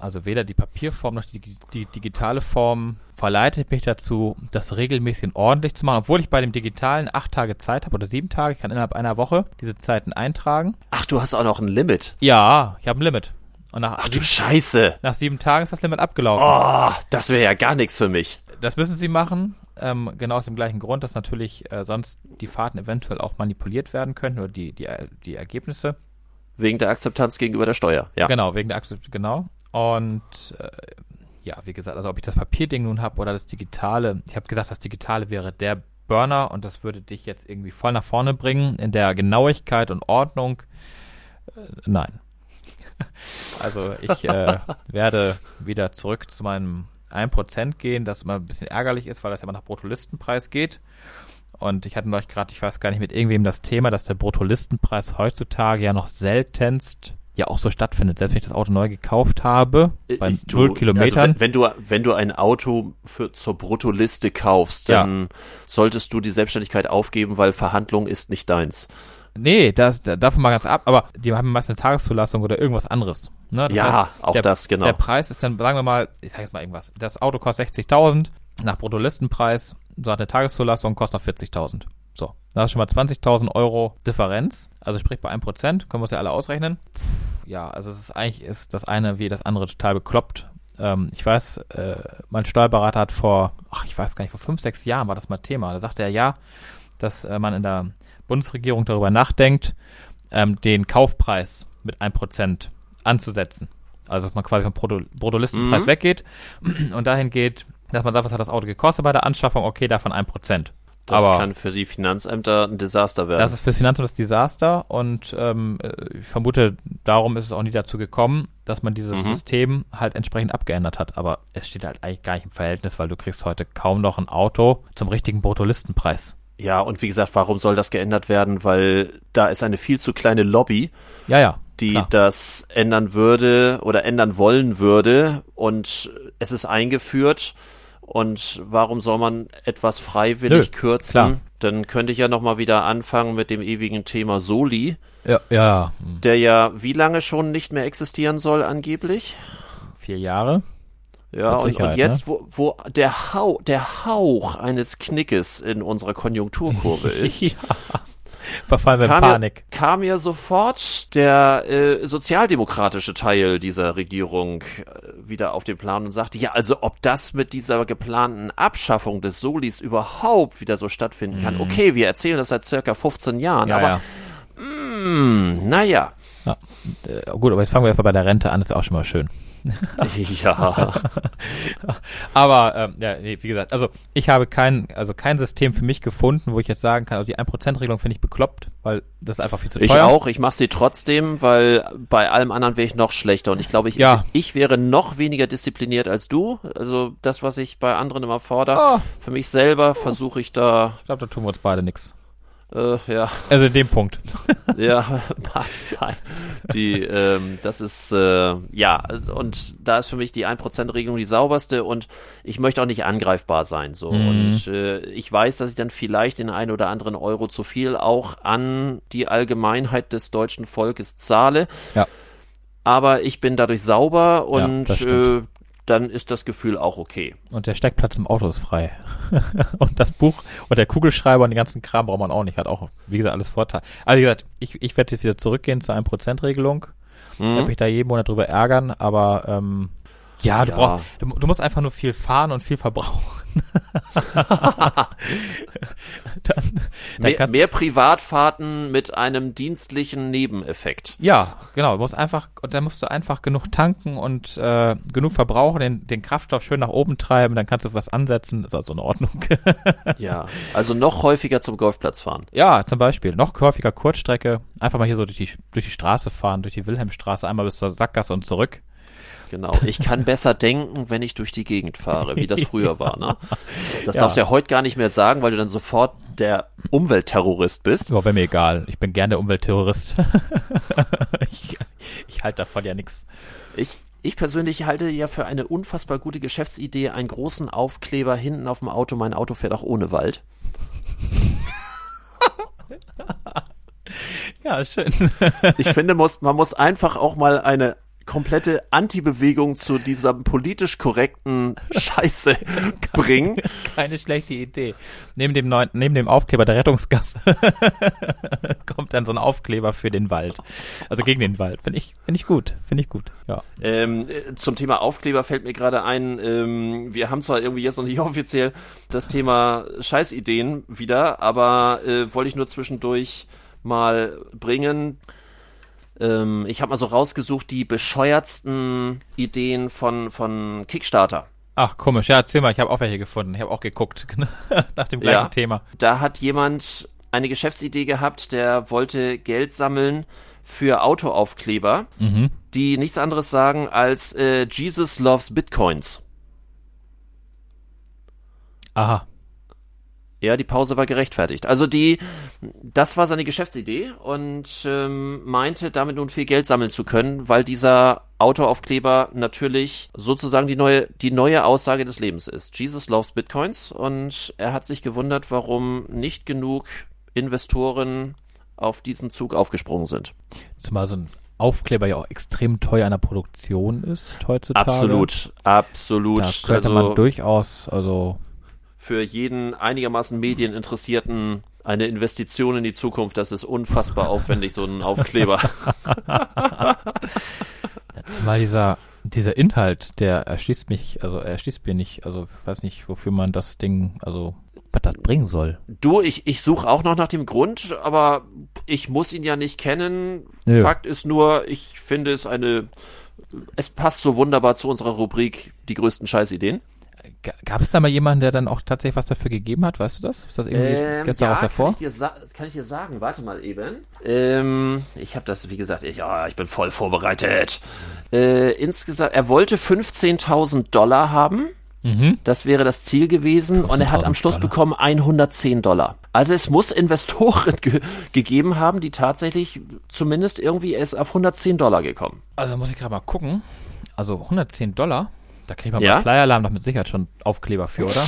Also weder die Papierform noch die, die digitale Form verleitet mich dazu, das regelmäßig und ordentlich zu machen, obwohl ich bei dem digitalen acht Tage Zeit habe oder sieben Tage. Ich kann innerhalb einer Woche diese Zeiten eintragen. Ach, du hast auch noch ein Limit. Ja, ich habe ein Limit. Und nach, Ach du sieben, Scheiße. nach sieben Tagen ist das Limit abgelaufen. Oh, das wäre ja gar nichts für mich. Das müssen sie machen, ähm, genau aus dem gleichen Grund, dass natürlich äh, sonst die Fahrten eventuell auch manipuliert werden könnten oder die, die, die Ergebnisse. Wegen der Akzeptanz gegenüber der Steuer, ja. Genau, wegen der Akzeptanz, genau. Und äh, ja, wie gesagt, also ob ich das Papierding nun habe oder das Digitale, ich habe gesagt, das Digitale wäre der Burner und das würde dich jetzt irgendwie voll nach vorne bringen in der Genauigkeit und Ordnung. Äh, nein. also ich äh, werde wieder zurück zu meinem 1% gehen, das immer ein bisschen ärgerlich ist, weil das ja immer nach Bruttolistenpreis geht. Und ich hatte neulich gerade, ich weiß gar nicht, mit irgendwem das Thema, dass der Bruttolistenpreis heutzutage ja noch seltenst ja auch so stattfindet. Selbst wenn ich das Auto neu gekauft habe, bei Ich- du- null Kilometern. Also wenn, wenn du wenn du ein Auto für, zur Bruttoliste kaufst, Ja. dann solltest du die Selbstständigkeit aufgeben, weil Verhandlung ist nicht deins. Nee, das, da, davon mal ganz ab, aber die haben meist eine Tageszulassung oder irgendwas anderes. Ne? Ja, auch der, das, genau. Der Preis ist dann, sagen wir mal, ich sag jetzt mal irgendwas, das Auto kostet 60.000, nach Bruttolistenpreis, so hat eine Tageszulassung, kostet noch 40.000. So, da ist schon mal 20.000 Euro Differenz, also sprich bei 1%, können wir uns ja alle ausrechnen. Pff, ja, also es ist eigentlich ist das eine wie das andere total bekloppt. Ähm, ich weiß, äh, mein Steuerberater hat vor, ach, ich weiß gar nicht, vor fünf, sechs Jahren war das mal Thema. Da sagte er, ja, dass äh, man in der Bundesregierung darüber nachdenkt, ähm, den Kaufpreis mit 1% anzusetzen. Also dass man quasi vom Brutto- Bruttolistenpreis Mhm. weggeht und dahin geht, dass man sagt, was hat das Auto gekostet bei der Anschaffung, okay, davon 1%. Das Aber kann für die Finanzämter ein Desaster werden. das ist fürs Finanzamt das Desaster und ähm, äh, ich vermute, darum ist es auch nie dazu gekommen, dass man dieses Mhm. System halt entsprechend abgeändert hat. Aber es steht halt eigentlich gar nicht im Verhältnis, weil du kriegst heute kaum noch ein Auto zum richtigen Bruttolistenpreis. Ja, und wie gesagt, warum soll das geändert werden? Weil da ist eine viel zu kleine Lobby, Ja, ja. die klar. das ändern würde oder ändern wollen würde und es ist eingeführt und warum soll man etwas freiwillig Nö, kürzen? klar. Dann könnte ich ja noch mal wieder anfangen mit dem ewigen Thema Soli, Ja, ja. der ja wie lange schon nicht mehr existieren soll angeblich? Vier Jahre. Ja, und, und Sicherheit, jetzt, wo, wo der, Hau, der Hauch eines Knickes in unserer Konjunkturkurve ist, ja. Verfallen wir in kam, Panik. Ja, kam ja sofort der äh, sozialdemokratische Teil dieser Regierung äh, wieder auf den Plan und sagte, ja, also ob das mit dieser geplanten Abschaffung des Solis überhaupt wieder so stattfinden kann. Okay, wir erzählen das seit circa 15 Jahren, Mhm. Ja, aber ja. Hm, naja. Äh, gut, aber jetzt fangen wir erstmal bei der Rente an, ist auch schon mal schön. ja. Aber ähm, ja, nee, wie gesagt, also ich habe kein, also kein System für mich gefunden, wo ich jetzt sagen kann, also die 1%-Regelung finde ich bekloppt, weil das ist einfach viel zu Ich teuer. auch, ich mache sie trotzdem, weil bei allem anderen wäre ich noch schlechter und ich glaube, ich, Ja. ich wäre noch weniger diszipliniert als du. Also das, was ich bei anderen immer fordere, Oh. für mich selber versuche ich da, Ich glaube, da tun wir uns beide nichts. Äh, ja, Also in dem Punkt. ja, mag sein. Die, ähm, das ist, äh, ja, und da ist für mich die 1%-Regelung die sauberste und ich möchte auch nicht angreifbar sein, so. Mhm. Und äh, ich weiß, dass ich dann vielleicht den einen oder anderen Euro zu viel auch an die Allgemeinheit des deutschen Volkes zahle. Ja. Aber ich bin dadurch sauber Ja, und stimmt. Dann ist das Gefühl auch okay. Und der Steckplatz im Auto ist frei. und das Buch und der Kugelschreiber und den ganzen Kram braucht man auch nicht. Hat auch, wie gesagt, alles Vorteil. Also wie gesagt, ich, ich werde jetzt wieder zurückgehen zur 1%-Regelung. Ich Mhm. werde mich da jeden Monat drüber ärgern, aber ähm, Ja, du Ja. brauchst, du, du musst einfach nur viel fahren und viel verbrauchen. dann, dann Mehr, mehr Privatfahrten mit einem dienstlichen Nebeneffekt. Ja, genau. Du musst einfach, und dann musst du einfach genug tanken und äh, genug verbrauchen, den, den Kraftstoff schön nach oben treiben, dann kannst du was ansetzen, ist also in Ordnung. Ja, also noch häufiger zum Golfplatz fahren. ja, zum Beispiel, noch häufiger Kurzstrecke, einfach mal hier so durch die, durch die Straße fahren, durch die Wilhelmstraße, einmal bis zur Sackgasse und zurück. Genau. Ich kann besser denken, wenn ich durch die Gegend fahre, wie das früher war. Ne? Das Ja. darfst du ja heute gar nicht mehr sagen, weil du dann sofort der Umweltterrorist bist. So, wäre mir egal. Ich bin gern der Umweltterrorist. ich ich halte davon ja nichts. Ich, ich persönlich halte ja für eine unfassbar gute Geschäftsidee einen großen Aufkleber hinten auf dem Auto. Mein Auto fährt auch ohne Wald. Ja, schön. Ich finde, muss, man muss einfach auch mal eine komplette Antibewegung zu dieser politisch korrekten Scheiße bringen. Keine schlechte Idee. Neben dem neuen, neben dem Aufkleber der Rettungsgasse kommt dann so ein Aufkleber für den Wald. Also gegen den Wald. Finde ich, finde ich gut. Finde ich gut. Ja. Ähm, äh, zum Thema Aufkleber fällt mir gerade ein, ähm, wir haben zwar irgendwie jetzt noch nicht offiziell das Thema Scheißideen wieder, aber äh, wollte ich nur zwischendurch mal bringen. Ähm, ich habe mal so rausgesucht die bescheuertsten Ideen von, von Kickstarter. Ach, komisch. Ja, erzähl mal. Ich habe auch welche gefunden. Ich habe auch geguckt. Nach dem gleichen Ja. Thema. Da hat jemand eine Geschäftsidee gehabt, der wollte Geld sammeln für Autoaufkleber, Mhm. die nichts anderes sagen als äh, Jesus loves Bitcoins. Aha. Ja, die Pause war gerechtfertigt. Also die, das war seine Geschäftsidee und ähm, meinte, damit nun viel Geld sammeln zu können, weil dieser Autoaufkleber natürlich sozusagen die neue, die neue Aussage des Lebens ist. Jesus loves Bitcoins und er hat sich gewundert, warum nicht genug Investoren auf diesen Zug aufgesprungen sind. Zumal so ein Aufkleber ja auch extrem teuer an der Produktion ist heutzutage. Absolut, absolut. Da könnte also man durchaus, also für jeden einigermaßen Medieninteressierten eine Investition in die Zukunft. Das ist unfassbar aufwendig, so ein Aufkleber. Zumal dieser, dieser Inhalt, der erschließt mich, also er erschließt mir nicht, also ich weiß nicht, wofür man das Ding, also was das bringen soll. Du, ich, ich suche auch noch nach dem Grund, aber ich muss ihn ja nicht kennen. Nö. Fakt ist nur, ich finde es eine, es passt so wunderbar zu unserer Rubrik die größten Scheißideen. Gab es da mal jemanden, der dann auch tatsächlich was dafür gegeben hat? Weißt du das? Ist das irgendwie Ähm, gestern ja, aus hervor? Kann ich, dir kann ich dir sagen, warte mal eben. Ähm, ich habe das, wie gesagt, ich, ja, ich bin voll vorbereitet. Äh, insgesamt, er wollte 15.000 Dollar haben. Mhm. Das wäre das Ziel gewesen und er hat am 15.000 Schluss Dollar. bekommen 110 Dollar. Also es muss Investoren ge gegeben haben, die tatsächlich zumindest irgendwie ist auf 110 Dollar gekommen. Also muss ich gerade mal gucken. Also 110 Dollar, da kriegt man Ja? bei Flyer Alarm doch mit Sicherheit schon Aufkleber für, oder?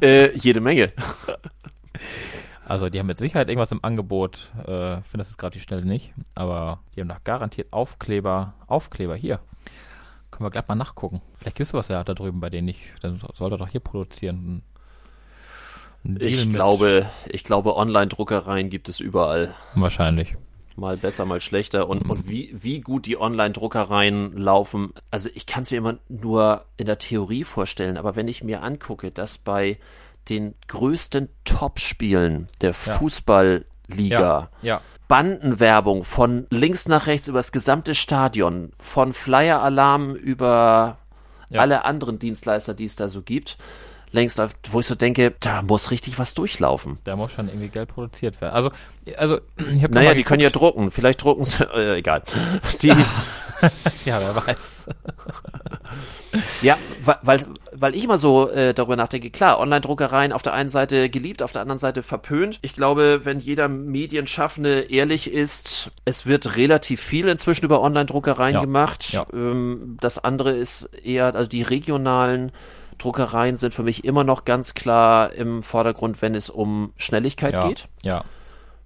äh, jede Menge. Also die haben mit Sicherheit irgendwas im Angebot. Äh, finde das jetzt gerade die Stelle nicht. Aber die haben doch garantiert Aufkleber. Aufkleber hier. Können wir gleich mal nachgucken. Vielleicht gibt's was ja da drüben bei denen nicht. Dann so- soll er doch hier produzieren. Ich mit- glaube, ich glaube, Online-Druckereien gibt es überall. Wahrscheinlich. Mal besser, mal schlechter. Und, und wie, wie gut die Online-Druckereien laufen. Also ich kann es mir immer nur in der Theorie vorstellen, aber wenn ich mir angucke, dass bei den größten Top-Spielen der Fußballliga Ja. Ja. Bandenwerbung von links nach rechts über das gesamte Stadion, von Flyer-Alarm über Ja. alle anderen Dienstleister, die es da so gibt, längst läuft, wo ich so denke, da muss richtig was durchlaufen. Da muss schon irgendwie Geld produziert werden. Also, also ich habe Naja, die können ja drucken. Vielleicht drucken sie, äh, egal. Die, ja, wer weiß. ja, weil, weil ich immer so äh, darüber nachdenke, klar, Online-Druckereien auf der einen Seite geliebt, auf der anderen Seite verpönt. Ich glaube, wenn jeder Medienschaffende ehrlich ist, es wird relativ viel inzwischen über Online-Druckereien Ja, gemacht. ja. Ähm, das andere ist eher, also die regionalen Druckereien sind für mich immer noch ganz klar im Vordergrund, wenn es um Schnelligkeit Ja. geht. Ja.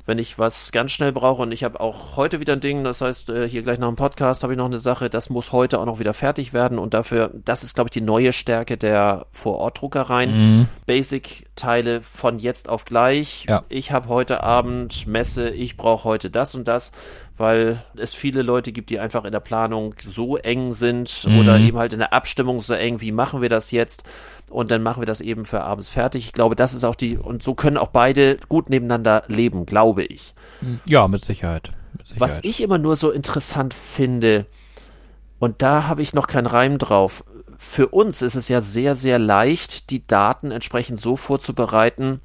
wenn ich was ganz schnell brauche und ich habe auch heute wieder ein Ding, das heißt, äh, hier gleich nach dem Podcast habe ich noch eine Sache, das muss heute auch noch wieder fertig werden und dafür, das ist, glaube ich, die neue Stärke der Vorortdruckereien. Mhm. Basic Teile von jetzt auf gleich. Ja. Ich habe heute Abend Messe, ich brauche heute das und das, weil es viele Leute gibt, die einfach in der Planung so eng sind Mhm. oder eben halt in der Abstimmung so eng, wie machen wir das jetzt? Und dann machen wir das eben für abends fertig. Ich glaube, das ist auch die, und so können auch beide gut nebeneinander leben, glaube ich. Ja, mit Sicherheit. Mit Sicherheit. Was ich immer nur so interessant finde, und da habe ich noch keinen Reim drauf. Für uns ist es ja sehr, sehr leicht, die Daten entsprechend so vorzubereiten,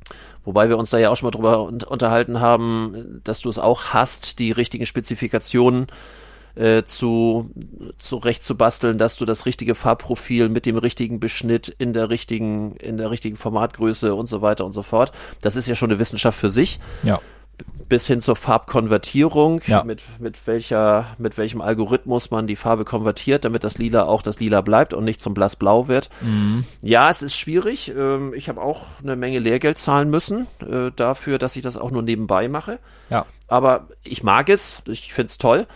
wobei wir uns da ja auch schon mal drüber un unterhalten haben, dass du es auch hast, die richtigen Spezifikationen äh, zu zurecht zu basteln, dass du das richtige Farbprofil mit dem richtigen Beschnitt in der richtigen in der richtigen Formatgröße und so weiter und so fort. Das ist ja schon eine Wissenschaft für sich ja. Bis hin zur Farbkonvertierung, Ja. mit, mit welcher, mit welchem Algorithmus man die Farbe konvertiert, damit das Lila auch das Lila bleibt und nicht zum Blassblau wird. Mhm. Ja, es ist schwierig. Ähm, ich habe auch eine Menge Lehrgeld zahlen müssen äh, dafür, dass ich das auch nur nebenbei mache. Ja. Aber ich mag es, ich find's toll.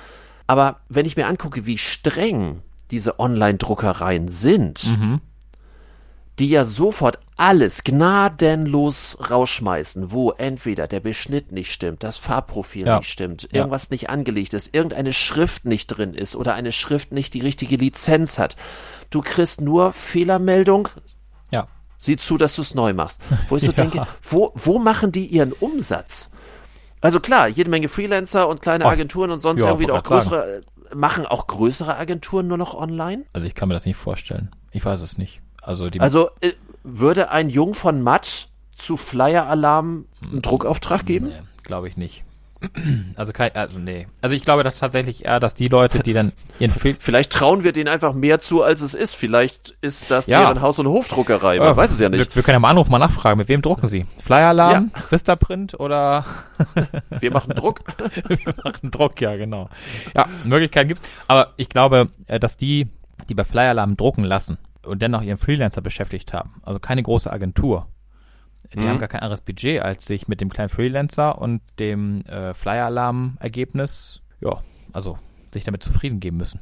Aber wenn ich mir angucke, wie streng diese Online-Druckereien sind, Mhm. Die ja sofort alles gnadenlos rausschmeißen, wo entweder der Beschnitt nicht stimmt, das Farbprofil Ja. nicht stimmt, Ja. irgendwas nicht angelegt ist, irgendeine Schrift nicht drin ist oder eine Schrift nicht die richtige Lizenz hat. Du kriegst nur Fehlermeldung, Ja. sieh zu, dass du es neu machst. Wo ich so Ja. denke, wo, wo machen die ihren Umsatz? Also klar, jede Menge Freelancer und kleine Oh, Agenturen und sonst ja, irgendwie auch größere, äh, machen auch größere Agenturen nur noch online? Also ich kann mir das nicht vorstellen. Ich weiß es nicht. Also die Also äh, würde ein Jung von Matt zu Flyer Alarm einen Druckauftrag geben? Nee, glaube ich nicht. Also kein, also nee. Also ich glaube dass tatsächlich eher, dass die Leute, die dann ihren Film, Vielleicht trauen wir denen einfach mehr zu, als es ist. Vielleicht ist das Ja. deren Haus- und Hofdruckerei. Man Äh, weiß es ja nicht. Wir, wir können ja mal anrufen, mal nachfragen, mit wem drucken sie? Flyer Alarm, Vistaprint oder Wir machen Druck. wir machen Druck, ja, genau. Ja, Möglichkeiten gibt's. Aber ich glaube, äh, dass die, die bei Flyer Alarm drucken lassen und dennoch ihren Freelancer beschäftigt haben, also keine große Agentur, die Mhm. haben gar kein anderes Budget, als sich mit dem kleinen Freelancer und dem äh, Flyer Alarm Ergebnis, ja, also sich damit zufrieden geben müssen.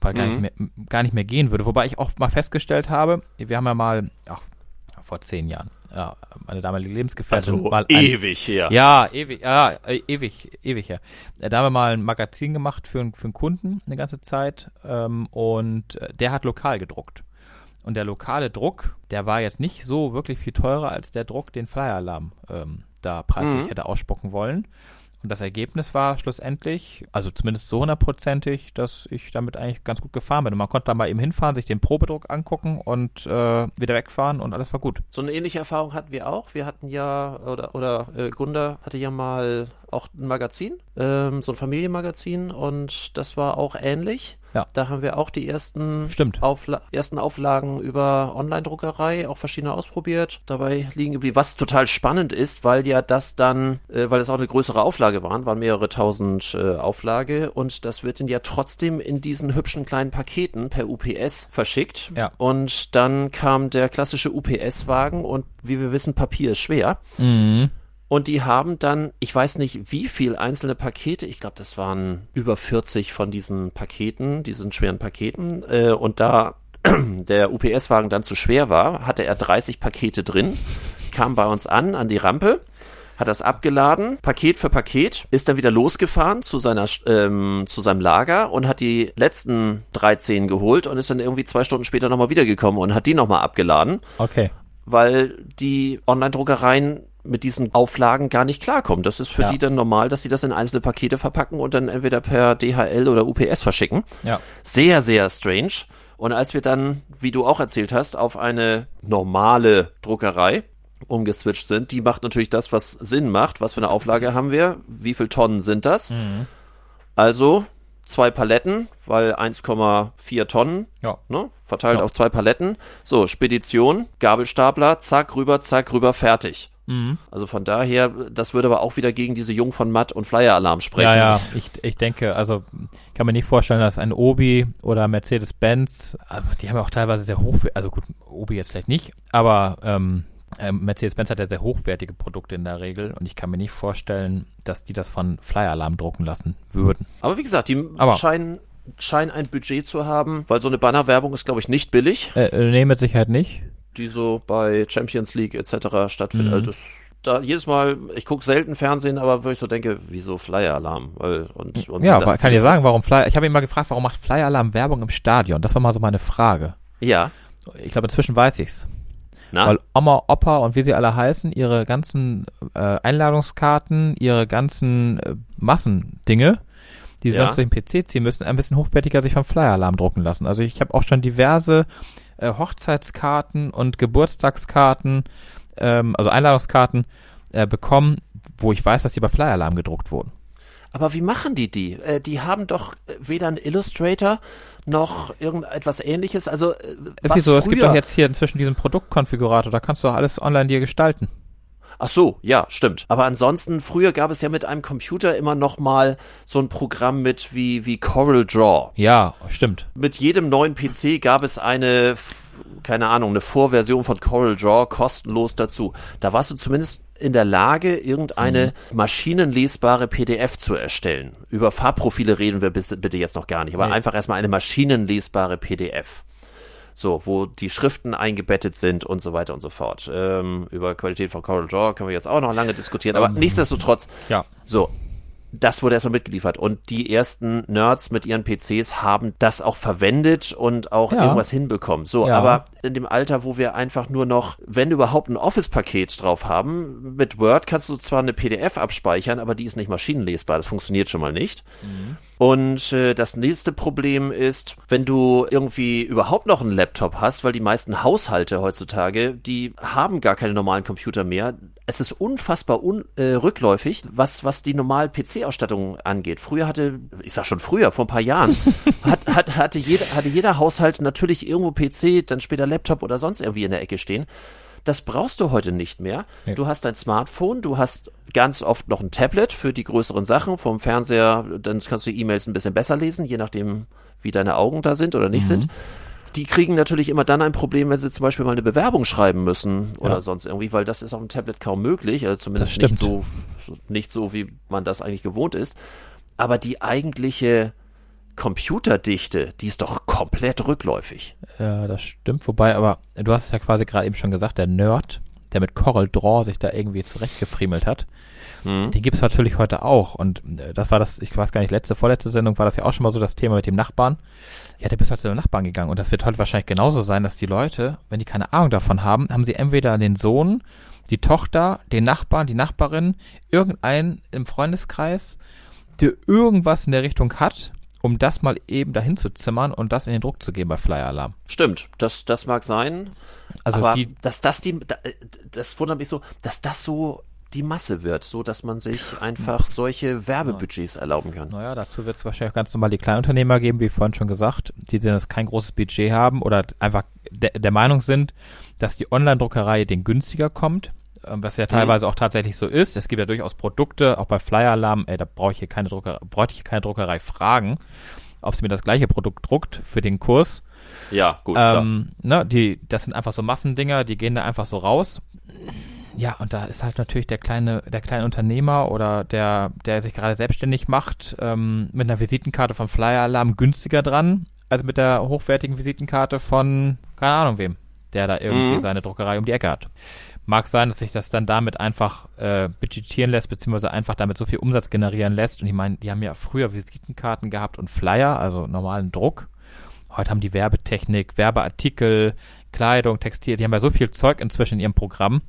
Weil gar, Mhm. nicht mehr, m- gar nicht mehr gehen würde. Wobei ich oft mal festgestellt habe, wir haben ja mal, ach, vor zehn Jahren, ja, meine damalige Lebensgefährtin Also mal ein, ewig her. ja, ewig, ja, äh, ewig, ewig her. Äh, Da haben wir mal ein Magazin gemacht für, einen- für einen Kunden eine ganze Zeit ähm, und äh, der hat lokal gedruckt. Und der lokale Druck, der war jetzt nicht so wirklich viel teurer als der Druck, den Flyer Alarm ähm, da preislich Mhm. hätte ausspucken wollen. Und das Ergebnis war schlussendlich, also zumindest so hundertprozentig, dass ich damit eigentlich ganz gut gefahren bin. Und man konnte da mal eben hinfahren, sich den Probedruck angucken und äh, wieder wegfahren und alles war gut. So eine ähnliche Erfahrung hatten wir auch. Wir hatten ja, oder, oder äh, Gunda hatte ja mal auch ein Magazin, ähm, so ein Familienmagazin und das war auch ähnlich. Ja. Da haben wir auch die ersten. Aufla ersten Auflagen über Online-Druckerei, auch verschiedene ausprobiert, dabei liegen geblieben, was total spannend ist, weil ja das dann, äh, weil das auch eine größere Auflage waren, waren mehrere tausend äh, Auflage und das wird dann ja trotzdem in diesen hübschen kleinen Paketen per UPS verschickt. Ja. Und dann kam der klassische UPS-Wagen und wie wir wissen, Papier ist schwer. Mhm. Und die haben dann, ich weiß nicht, wie viel einzelne Pakete, ich glaube, das waren über 40 von diesen Paketen, diesen schweren Paketen. Äh, und da der UPS-Wagen dann zu schwer war, hatte er 30 Pakete drin, kam bei uns an, an die Rampe, hat das abgeladen, Paket für Paket, ist dann wieder losgefahren zu seiner, ähm, zu seinem Lager und hat die letzten 13 geholt und ist dann irgendwie zwei Stunden später nochmal wiedergekommen und hat die nochmal abgeladen Okay. weil die Online-Druckereien mit diesen Auflagen gar nicht klarkommen. Das ist für Ja. die dann normal, dass sie das in einzelne Pakete verpacken und dann entweder per DHL oder UPS verschicken. Ja. Sehr, sehr strange. Und als wir dann, wie du auch erzählt hast, auf eine normale Druckerei umgeswitcht sind, die macht natürlich das, was Sinn macht. Was für eine Auflage haben wir? Wie viel Tonnen sind das? Also zwei Paletten, weil 1,4 Tonnen Ja. ne? verteilt Ja. auf zwei Paletten. So, Spedition, Gabelstapler, zack, rüber, zack, rüber, fertig. Mhm. Also von daher, das würde aber auch wieder gegen diese Jung von Matt und Flyer-Alarm sprechen. Ja, ja, ich, ich denke, also kann mir nicht vorstellen, dass ein Obi oder Mercedes-Benz, die haben ja auch teilweise sehr hoch, also gut, Obi jetzt vielleicht nicht, aber ähm, ähm, Mercedes-Benz hat ja sehr hochwertige Produkte in der Regel und ich kann mir nicht vorstellen, dass die das von Flyer-Alarm drucken lassen würden. Aber wie gesagt, die Aber- scheinen, scheinen ein Budget zu haben, weil so eine Bannerwerbung ist, glaube ich, nicht billig. Äh, äh, nee, mit Sicherheit nicht. Die so bei Champions League etc. stattfinden. Mhm. Also das, da jedes Mal, ich gucke selten Fernsehen, aber wo ich so denke, wieso Flyer-Alarm? Und, und Ja, kann ich sagen, warum Flyer, ich habe ihn mal gefragt, warum macht Flyer Alarm Werbung im Stadion? Das war mal so meine Frage. Ja, Ich glaube, inzwischen weiß ich's. na, Weil Oma, Opa und wie sie alle heißen, ihre ganzen äh, Einladungskarten, ihre ganzen äh, Massendinge, die sie Ja. sonst durch den PC ziehen müssen, ein bisschen hochwertiger sich vom Flyer-Alarm drucken lassen. Also ich habe auch schon diverse äh, Hochzeitskarten und Geburtstagskarten, ähm, also Einladungskarten äh, bekommen, wo ich weiß, dass die bei Flyer-Alarm gedruckt wurden. aber wie machen die die? Äh, die haben doch weder einen Illustrator noch irgendetwas ähnliches. Also, äh, was so, es gibt früher- doch jetzt hier inzwischen diesen Produktkonfigurator, da kannst du doch alles online dir gestalten. Ach so, ja, stimmt. Aber ansonsten, früher gab es ja mit einem Computer immer noch mal so ein Programm mit wie, wie Coral Draw. Ja, stimmt. Mit jedem neuen PC gab es eine, keine Ahnung, eine Vorversion von Coral Draw kostenlos dazu. Da warst du zumindest in der Lage, irgendeine maschinenlesbare PDF zu erstellen. Über Farbprofile reden wir bis, bitte jetzt noch gar nicht, aber Nee. einfach erstmal eine maschinenlesbare PDF. So, wo die Schriften eingebettet sind und so weiter und so fort. Ähm, über Qualität von Coral Draw können wir jetzt auch noch lange diskutieren, aber nichtsdestotrotz, Ja. so, das wurde erstmal mitgeliefert. Und die ersten Nerds mit ihren PCs haben das auch verwendet und auch Ja. irgendwas hinbekommen. So, Ja. aber in dem Alter, wo wir einfach nur noch, wenn überhaupt ein Office-Paket drauf haben, mit Word kannst du zwar eine PDF abspeichern, aber die ist nicht maschinenlesbar. Das funktioniert schon mal nicht. Und äh, das nächste Problem ist, wenn du irgendwie überhaupt noch einen Laptop hast, weil die meisten Haushalte heutzutage, die haben gar keine normalen Computer mehr. Es ist unfassbar un äh, rückläufig, was, was die normale PC-Ausstattung angeht. Früher hatte, ich sag schon früher, vor ein paar Jahren, hat, hat, hatte, jeder, hatte jeder Haushalt natürlich irgendwo PC, dann später Laptop oder sonst irgendwie in der Ecke stehen. Das brauchst du heute nicht mehr. Du hast dein Smartphone, du hast ganz oft noch ein Tablet für die größeren Sachen. Vom Fernseher, dann kannst du E-Mails ein bisschen besser lesen, je nachdem, wie deine Augen da sind oder nicht Mhm. sind. Die kriegen natürlich immer dann ein Problem, wenn sie zum Beispiel mal eine Bewerbung schreiben müssen oder Ja. sonst irgendwie, weil das ist auf dem Tablet kaum möglich, also zumindest nicht so, nicht so, wie man das eigentlich gewohnt ist. Aber die eigentliche Computerdichte, die ist doch komplett rückläufig. Ja, das stimmt. Wobei, aber du hast es ja quasi gerade eben schon gesagt, der Nerd, der mit Coral Draw sich da irgendwie zurechtgefriemelt hat, Hm? den gibt's natürlich heute auch. Und äh, das war das, ich weiß gar nicht, letzte, vorletzte Sendung war das ja auch schon mal so das Thema mit dem Nachbarn. Ja, der bist halt zu dem Nachbarn gegangen. Und das wird heute wahrscheinlich genauso sein, dass die Leute, wenn die keine Ahnung davon haben, haben sie entweder den Sohn, die Tochter, den Nachbarn, die Nachbarin, irgendeinen im Freundeskreis, der irgendwas in der Richtung hat, um das mal eben dahin zu zimmern und das in den Druck zu geben bei Flyer Alarm. Stimmt, das, das mag sein. Also aber die, dass das die, äh, das wundert mich so, dass das so die Masse wird, so dass man sich einfach solche Werbebudgets erlauben kann. Naja, dazu wird es wahrscheinlich auch ganz normal die Kleinunternehmer geben, wie vorhin schon gesagt, die sehen, dass kein großes Budget haben oder einfach de der Meinung sind, dass die Online-Druckerei den günstiger kommt, was ja teilweise auch tatsächlich so ist. Es gibt ja durchaus Produkte, auch bei Flyer Alarm, ey, da brauche ich hier keine Druckerei, bräuchte ich hier keine Druckerei fragen, ob sie mir das gleiche Produkt druckt für den Kurs. Ja, gut. Ähm, ne, die, das sind einfach so Massendinger, die gehen da einfach so raus. Ja, und da ist halt natürlich der kleine, der kleine Unternehmer oder der, der sich gerade selbstständig macht, ähm, mit einer Visitenkarte von Flyer Alarm günstiger dran, als mit der hochwertigen Visitenkarte von, keine Ahnung wem, der da irgendwie Mhm. seine Druckerei um die Ecke hat. Mag sein, dass sich das dann damit einfach äh, budgetieren lässt, beziehungsweise einfach damit so viel Umsatz generieren lässt. Und ich meine, die haben ja früher Visitenkarten gehabt und Flyer, also normalen Druck. Heute haben die Werbetechnik, Werbeartikel, Kleidung, Textil, die haben ja so viel Zeug inzwischen in ihrem Programm.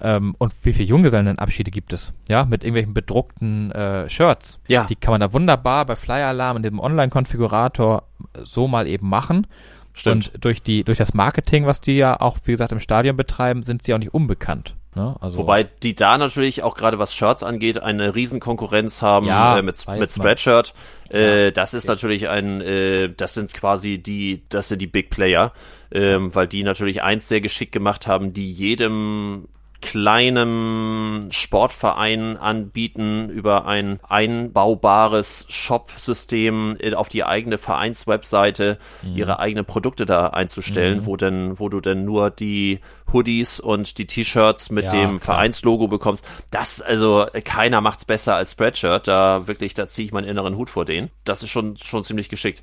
Ähm, und wie viele Junggesellenabschiede gibt es? Ja, mit irgendwelchen bedruckten äh, Shirts. Ja. Die kann man da wunderbar bei Flyer Alarm in dem Online-Konfigurator so mal eben machen. Stimmt. Und durch die, durch das Marketing, was die ja auch, wie gesagt, im Stadion betreiben, sind sie auch nicht unbekannt. Ne? Also, Wobei die da natürlich auch gerade was Shirts angeht, eine Riesenkonkurrenz haben Ja, äh, mit, mit Spreadshirt. Äh, das ist natürlich ein, äh, das sind quasi die, das sind die Big Player, ähm, weil die natürlich eins sehr geschickt gemacht haben, die jedem kleinen Sportverein anbieten über ein einbaubares Shop-System äh, auf die eigene Vereinswebseite ihre eigenen Produkte da einzustellen, wo denn, wo du denn nur die Hoodies und die T-Shirts mit Ja, dem klar. Vereinslogo bekommst. Das, also, keiner macht's besser als Spreadshirt. Da wirklich, da ziehe ich meinen inneren Hut vor denen. Das ist schon, schon ziemlich geschickt.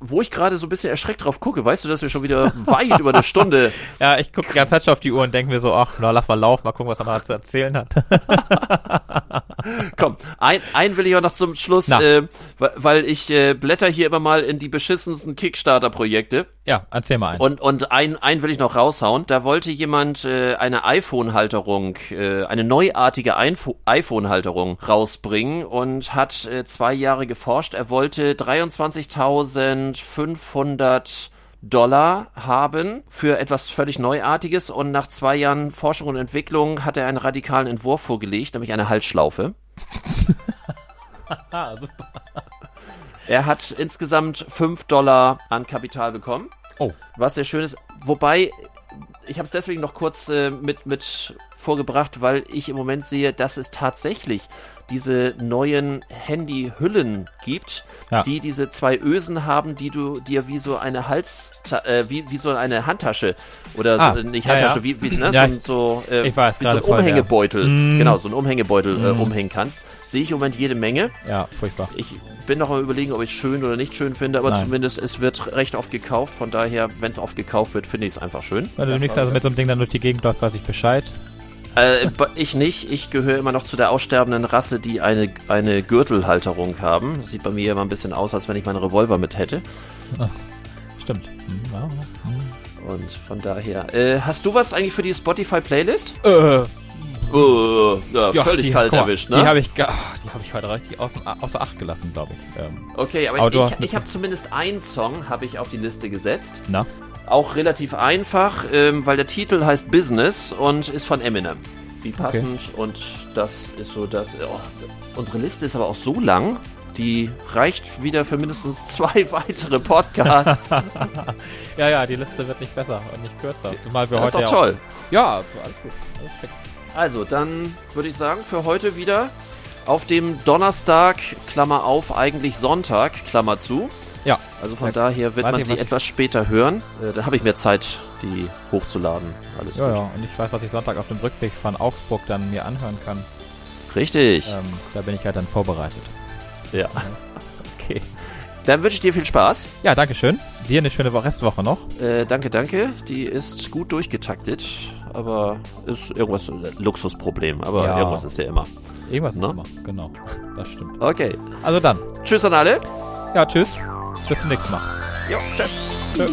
Wo ich gerade so ein bisschen erschreckt drauf gucke, weißt du, dass wir schon wieder weit über eine Stunde. Ja, ich gucke die ganze Zeit schon auf die Uhr und denke mir so, ach, na, lass mal laufen, mal gucken, was er noch zu erzählen hat. Komm, ein, ein will ich auch noch zum Schluss, äh, weil ich äh, blätter hier immer mal in die beschissensten Kickstarter-Projekte. Ja, erzähl mal einen. Und, und ein, ein will ich noch raushauen. Da wollte jemand äh, eine iPhone-Halterung, äh, eine neuartige iPhone-Halterung rausbringen und hat äh, zwei Jahre geforscht. Er wollte 23.500 Dollar haben für etwas völlig Neuartiges und nach zwei Jahren Forschung und Entwicklung hat er einen radikalen Entwurf vorgelegt, nämlich eine Halsschlaufe. ah, super. Er hat insgesamt 5 Dollar an Kapital bekommen. Oh. Was sehr schön ist. Wobei, ich habe es deswegen noch kurz äh, mit, mit vorgebracht, weil ich im Moment sehe, dass es tatsächlich diese neuen Handyhüllen gibt, ja. die diese zwei Ösen haben, die du dir wie so eine Hals, äh, wie, wie so eine Handtasche oder ah, so, nicht Handtasche, ja, ja. wie, wie ne, ja, so, so, äh, ich weiß, wie so ein Umhängebeutel, mm. genau, so ein Umhängebeutel mm. äh, mhm. umhängen kannst. Sehe ich im Moment jede Menge. Ja, furchtbar. Ich bin noch mal überlegen, ob ich es schön oder nicht schön finde, aber Nein. zumindest es wird recht oft gekauft. Von daher, wenn es oft gekauft wird, finde ich es einfach schön. Wenn du demnächst also mit so einem Ding dann durch die Gegend läufst, weiß ich Bescheid. Äh, ich nicht. Ich gehöre immer noch zu der aussterbenden Rasse, die eine, eine Gürtelhalterung haben. sieht bei mir immer ein bisschen aus, als wenn ich meinen Revolver mit hätte. Ach, stimmt. Hm, ja, hm. Und von daher. Äh, hast du was eigentlich für die Spotify-Playlist? Äh. Uh, ja, ja, völlig die, kalt mal, erwischt, ne? Die habe ich, die hab ich heute richtig außer, außer Acht gelassen, glaube ich. Ähm, okay, aber, aber ich, ich habe zumindest einen Song habe ich auf die Liste gesetzt. Na? Auch relativ einfach, ähm, weil der Titel heißt Business und ist von Eminem. Wie passend okay. und das ist so das. Oh, unsere Liste ist aber auch so lang, die reicht wieder für mindestens zwei weitere Podcasts. ja, ja, die Liste wird nicht besser und nicht kürzer. Zumal wir das heute ist doch toll. Ja, alles gut. Alles also, dann würde ich sagen, für heute wieder auf dem Donnerstag, Klammer auf, eigentlich Sonntag, Klammer zu. Ja. Also von ja. daher wird weiß man sie etwas später hören. Äh, da habe ich mehr Zeit, die hochzuladen. Alles ja, gut. Ja, und ich weiß, was ich Sonntag auf dem Rückweg von Augsburg dann mir anhören kann. Richtig. Ähm, da bin ich halt dann vorbereitet. Ja. Okay. Dann wünsche ich dir viel Spaß. Ja, danke schön. Dir eine schöne Restwoche noch. Äh, danke, danke. Die ist gut durchgetaktet, aber ist irgendwas ein Luxusproblem. Aber ja. irgendwas ist ja immer. Irgendwas ist immer, genau. Das stimmt. Okay. Also dann. Tschüss an alle. Ja, tschüss. Bis zum nächsten Mal. Jo, tschüss. tschüss.